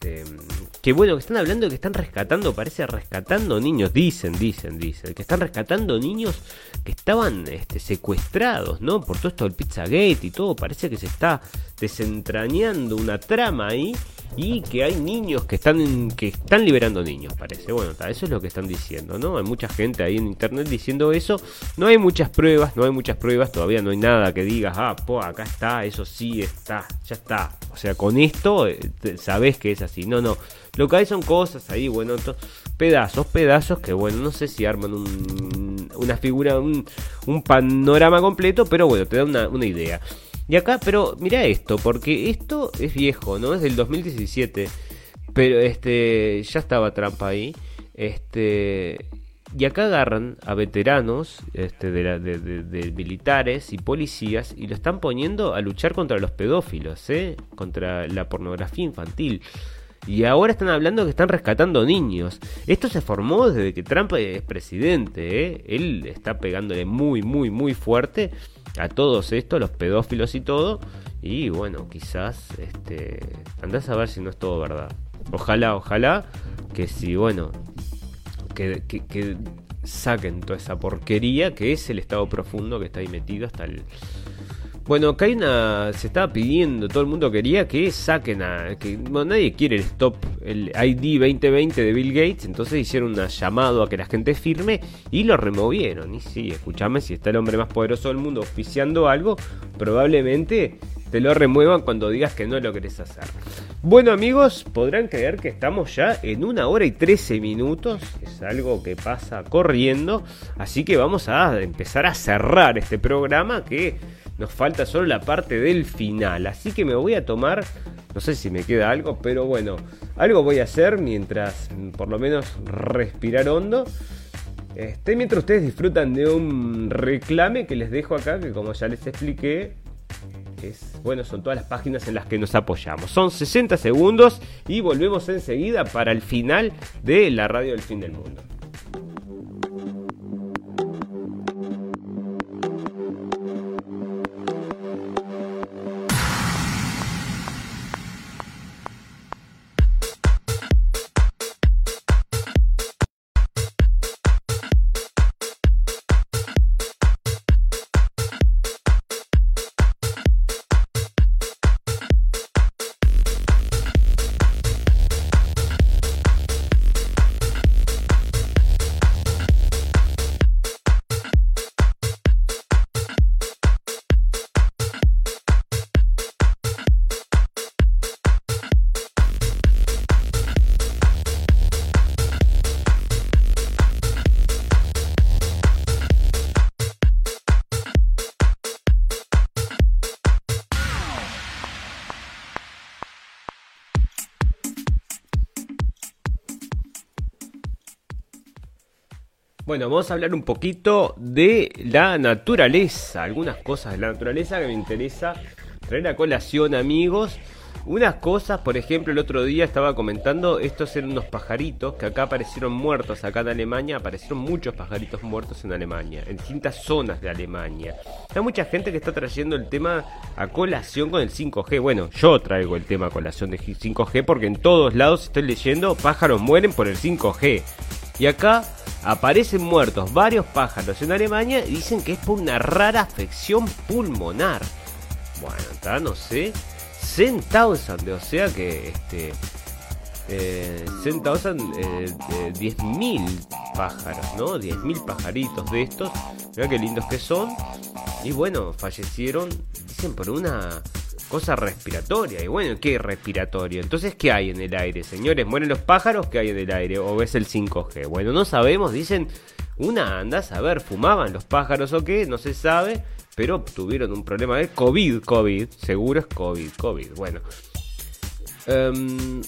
Que bueno, que están hablando que están rescatando, parece rescatando niños, dicen, dicen, dicen, que están rescatando niños que estaban este, secuestrados, ¿no? Por todo esto del Pizzagate y todo, parece que se está desentrañando una trama ahí y que hay niños que están que están liberando niños, parece. Bueno, eso es lo que están diciendo, ¿no? Hay mucha gente ahí en internet diciendo eso. No hay muchas pruebas, no hay muchas pruebas, todavía no hay nada que digas, ah, po, acá está, eso sí está, ya está. O sea, con esto eh, sabes que es así. No, no. Lo que hay son cosas ahí, bueno, pedazos, pedazos que, bueno, no sé si arman una figura, un, panorama completo, pero bueno, te da una, una idea. Y acá, pero mira esto, porque esto es viejo, ¿no? Es del 2017. Pero este ya estaba trampa ahí. Este y acá agarran a veteranos este, de, de, militares y policías y lo están poniendo a luchar contra los pedófilos, ¿eh? contra la pornografía infantil. Y ahora están hablando que están rescatando niños. Esto se formó desde que Trump es presidente. ¿eh? Él está pegándole muy, muy, muy fuerte a todos estos, los pedófilos y todo. Y bueno, quizás este, andás a ver si no es todo verdad. Ojalá, ojalá que si, bueno, que, que saquen toda esa porquería que es el estado profundo que está ahí metido hasta el bueno, acá hay una. Se estaba pidiendo, todo el mundo quería que saquen a. que Nadie quiere el stop, el ID 2020 de Bill Gates. Entonces hicieron un llamado a que la gente firme y lo removieron. Y sí, escúchame, si está el hombre más poderoso del mundo oficiando algo, probablemente te lo remuevan cuando digas que no lo querés hacer. Bueno amigos, podrán creer que estamos ya en una hora y 13 minutos, es algo que pasa corriendo, así que vamos a empezar a cerrar este programa que nos falta solo la parte del final. Así que me voy a tomar, no sé si me queda algo, pero bueno, algo voy a hacer mientras por lo menos respirar hondo. Este, mientras ustedes disfrutan de un reclame que les dejo acá, que como ya les expliqué, es, bueno, son todas las páginas en las que nos apoyamos. Son 60 segundos y volvemos enseguida para el final de la radio del fin del mundo. Bueno, vamos a hablar un poquito de la naturaleza, algunas cosas de la naturaleza que me interesa traer a colación, amigos. Unas cosas, por ejemplo, el otro día estaba comentando, estos eran unos pajaritos que acá aparecieron muertos, acá en Alemania, aparecieron muchos pajaritos muertos en Alemania, en distintas zonas de Alemania. Hay mucha gente que está trayendo el tema a colación con el 5G. Bueno, yo traigo el tema a colación de 5G porque en todos lados estoy leyendo pájaros mueren por el 5G. Y acá aparecen muertos varios pájaros en Alemania y dicen que es por una rara afección pulmonar. Bueno, está, no sé. 100,000, o sea que este eh, 100,000 eh, 10.000 pájaros, ¿no? 10.000 pajaritos de estos. Mira qué lindos que son. Y bueno, fallecieron, dicen, por una cosa respiratoria. Y bueno, ¿qué respiratorio? Entonces, ¿qué hay en el aire? Señores, ¿mueren los pájaros? ¿Qué hay en el aire? ¿O es el 5G? Bueno, no sabemos, dicen, una anda a ver, ¿fumaban los pájaros o qué? No se sabe pero tuvieron un problema de COVID, COVID, seguro es COVID, COVID, bueno. Um,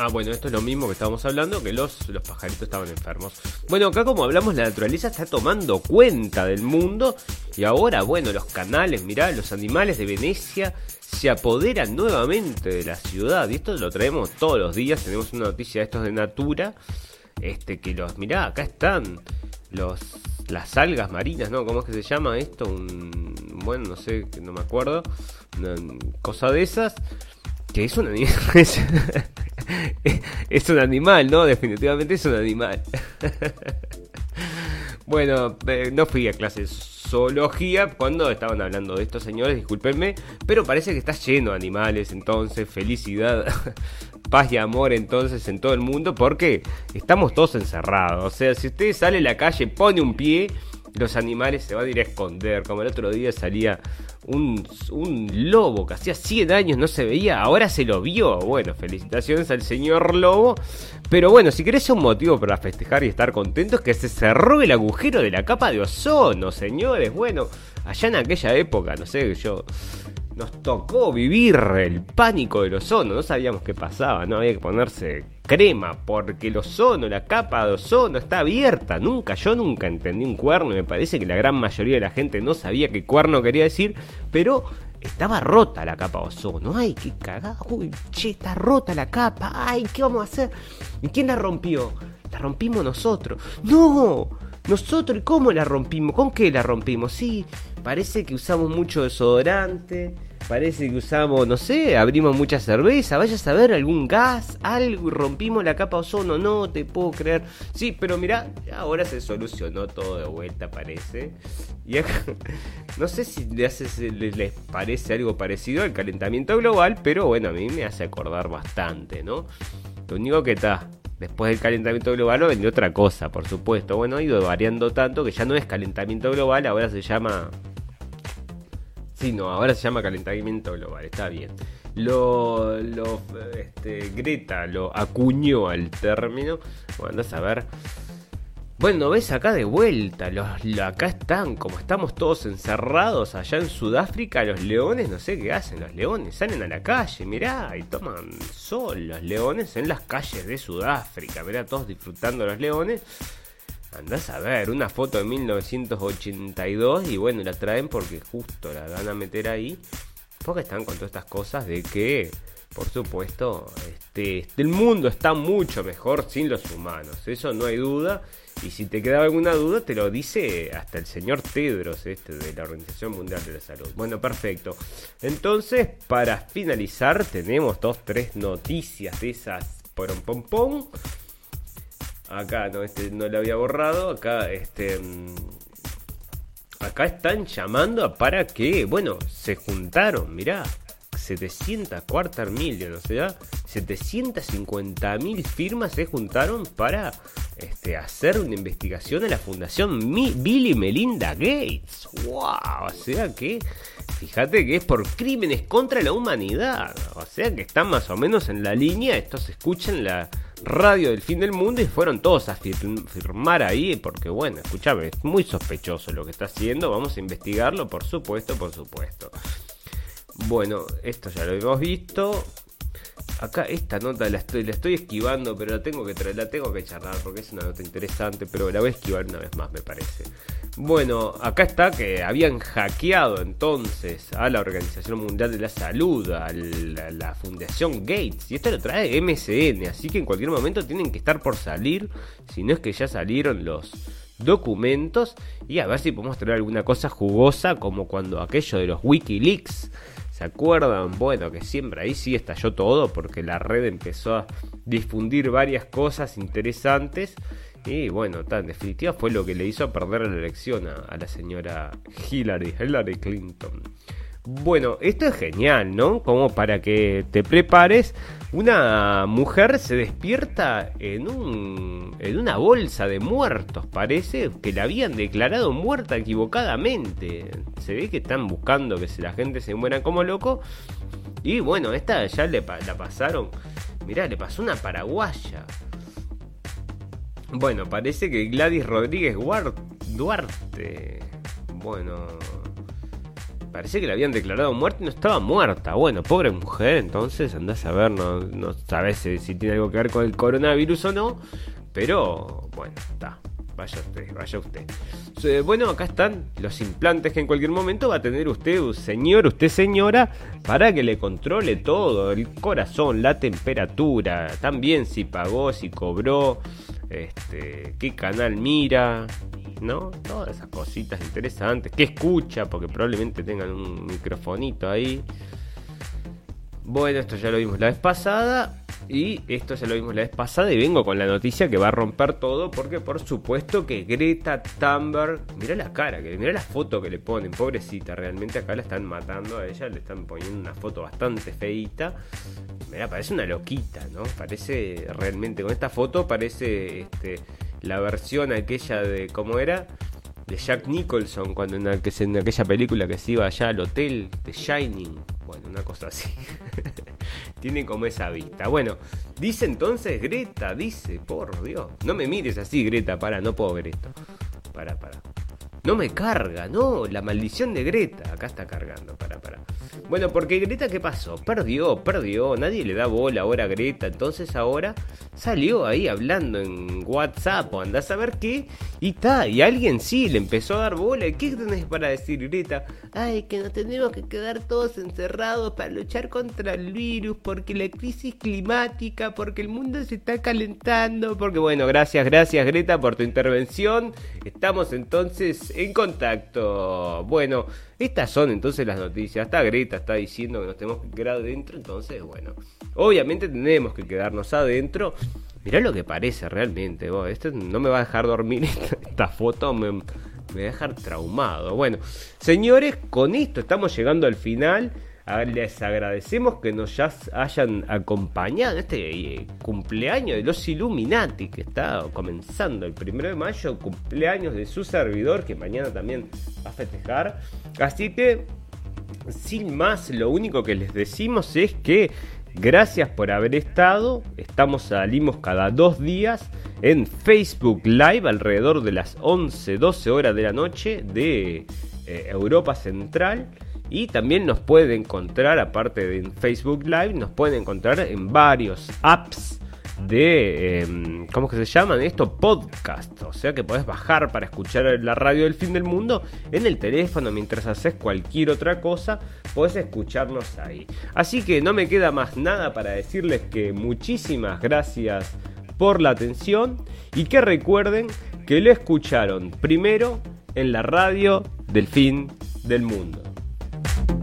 Ah, bueno, esto es lo mismo que estábamos hablando, que los, los pajaritos estaban enfermos. Bueno, acá como hablamos, la naturaleza está tomando cuenta del mundo y ahora, bueno, los canales, mirá, los animales de Venecia se apoderan nuevamente de la ciudad y esto lo traemos todos los días, tenemos una noticia de estos de Natura, este que los, mirá, acá están los las algas marinas, ¿no? ¿Cómo es que se llama esto? Un bueno, no sé, no me acuerdo, una cosa de esas es un animal es, un animal, ¿no? Definitivamente es un animal. bueno, eh, no fui a clases zoología cuando estaban hablando de estos señores, discúlpenme, pero parece que está lleno de animales, entonces felicidad paz y amor entonces en todo el mundo porque estamos todos encerrados. O sea, si usted sale a la calle, pone un pie, los animales se van a ir a esconder. Como el otro día salía un, un lobo que hacía 100 años no se veía, ahora se lo vio. Bueno, felicitaciones al señor lobo. Pero bueno, si querés un motivo para festejar y estar contentos, que se cerró el agujero de la capa de ozono, señores. Bueno, allá en aquella época, no sé, yo nos tocó vivir el pánico del ozono, no sabíamos qué pasaba, no había que ponerse crema porque el ozono, la capa de ozono está abierta, nunca, yo nunca entendí un cuerno y me parece que la gran mayoría de la gente no sabía qué cuerno quería decir, pero estaba rota la capa de ozono, ay, qué cagada, uy, che, está rota la capa, ay, ¿qué vamos a hacer? ¿Y quién la rompió? La rompimos nosotros, no, nosotros, ¿y cómo la rompimos? ¿Con qué la rompimos? Sí, parece que usamos mucho desodorante, parece que usamos, no sé, abrimos mucha cerveza, vayas a ver algún gas, algo rompimos la capa ozono, no te puedo creer. Sí, pero mira, ahora se solucionó todo de vuelta, parece. Y acá, no sé si les parece algo parecido al calentamiento global, pero bueno, a mí me hace acordar bastante, ¿no? Lo único que está, después del calentamiento global lo vendió otra cosa, por supuesto. Bueno, ha ido variando tanto que ya no es calentamiento global, ahora se llama Sí, no, ahora se llama calentamiento global, está bien. Lo, lo este, Greta lo acuñó al término. Bueno, a ver. Bueno, ves acá de vuelta, los, acá están, como estamos todos encerrados allá en Sudáfrica, los leones, no sé qué hacen, los leones salen a la calle, mirá, y toman sol los leones en las calles de Sudáfrica, mirá, todos disfrutando los leones. Andás a ver, una foto de 1982 y bueno, la traen porque justo la van a meter ahí. Porque están con todas estas cosas de que, por supuesto, este, el mundo está mucho mejor sin los humanos. Eso no hay duda. Y si te quedaba alguna duda, te lo dice hasta el señor Tedros, este, de la Organización Mundial de la Salud. Bueno, perfecto. Entonces, para finalizar, tenemos dos, tres noticias de esas un pom pom. Acá no, este no lo había borrado. Acá, este. Mm, acá están llamando para que, bueno, se juntaron, mirá. 700 quarter million, o sea, 750 mil firmas se juntaron para este, hacer una investigación en la fundación Bill y Melinda Gates. ¡Wow! O sea que, fíjate que es por crímenes contra la humanidad. O sea que están más o menos en la línea. Estos escuchan la radio del fin del mundo y fueron todos a firmar ahí porque bueno, escúchame, es muy sospechoso lo que está haciendo, vamos a investigarlo, por supuesto, por supuesto. Bueno, esto ya lo hemos visto. Acá esta nota la estoy, esquivando, pero la tengo que la tengo que charlar porque es una nota interesante, pero la voy a esquivar una vez más, me parece. Bueno, acá está que habían hackeado entonces a la Organización Mundial de la Salud, a la, Fundación Gates, y esto lo trae MSN, así que en cualquier momento tienen que estar por salir, si no es que ya salieron los documentos, y a ver si podemos traer alguna cosa jugosa como cuando aquello de los Wikileaks ¿Se acuerdan? Bueno, que siempre ahí sí estalló todo porque la red empezó a difundir varias cosas interesantes. Y bueno, en definitiva fue lo que le hizo perder la elección a, la señora Hillary, Hillary Clinton. Bueno, esto es genial, ¿no? Como para que te prepares. Una mujer se despierta en, un, en una bolsa de muertos. Parece que la habían declarado muerta equivocadamente. Se ve que están buscando que la gente se muera como loco. Y bueno, esta ya le la pasaron. Mirá, le pasó una paraguaya. Bueno, parece que Gladys Rodríguez Duarte. Bueno, parece que la habían declarado muerta y no estaba muerta. Bueno, pobre mujer, entonces andás a ver, no, no sabes si, tiene algo que ver con el coronavirus o no. Pero bueno, está. Vaya usted, vaya usted. Bueno, acá están los implantes que en cualquier momento va a tener usted, señor, usted señora, para que le controle todo, el corazón, la temperatura, también si pagó, si cobró, este, qué canal mira, ¿no? Todas esas cositas interesantes. Que escucha, porque probablemente tengan un microfonito ahí. Bueno, esto ya lo vimos la vez pasada. Y esto ya lo vimos la vez pasada. Y vengo con la noticia que va a romper todo. Porque por supuesto que Greta Thunberg. Mira la cara, que mira la foto que le ponen. Pobrecita, realmente acá la están matando a ella. Le están poniendo una foto bastante feita. Mira, parece una loquita, ¿no? Parece realmente. Con esta foto parece este la versión aquella de, ¿cómo era? De Jack Nicholson, cuando en, aquella película que se iba allá al hotel, de Shining. Bueno, una cosa así. Tiene como esa vista. Bueno, dice entonces Greta, dice, por Dios. No me mires así, Greta, para, no puedo ver esto. Para, para. No me carga, no, la maldición de Greta. Acá está cargando, para, para. Bueno, porque Greta, ¿qué pasó? Perdió, perdió. Nadie le da bola ahora a Greta. Entonces ahora salió ahí hablando en WhatsApp o andás a ver qué. Y está, y alguien sí le empezó a dar bola. ¿Qué tenés para decir, Greta? Ay, que nos tenemos que quedar todos encerrados para luchar contra el virus. Porque la crisis climática, porque el mundo se está calentando. Porque bueno, gracias, gracias, Greta, por tu intervención. Estamos entonces en contacto. Bueno. Estas son entonces las noticias. Está Greta está diciendo que nos tenemos que quedar adentro. Entonces, bueno, obviamente tenemos que quedarnos adentro. Mirá lo que parece realmente. Vos. Esto no me va a dejar dormir. Esta, foto me, me va a dejar traumado. Bueno, señores, con esto estamos llegando al final. Les agradecemos que nos ya hayan acompañado en este eh, cumpleaños de los Illuminati que está comenzando el primero de mayo, cumpleaños de su servidor que mañana también va a festejar. Así que, sin más, lo único que les decimos es que gracias por haber estado. Estamos, salimos cada dos días en Facebook Live alrededor de las 11, 12 horas de la noche de eh, Europa Central. Y también nos puede encontrar, aparte de Facebook Live, nos pueden encontrar en varios apps de, eh, ¿cómo que se llaman esto? Podcast. O sea que podés bajar para escuchar la radio del fin del mundo en el teléfono mientras haces cualquier otra cosa, podés escucharnos ahí. Así que no me queda más nada para decirles que muchísimas gracias por la atención y que recuerden que lo escucharon primero en la radio del fin del mundo. Thank you.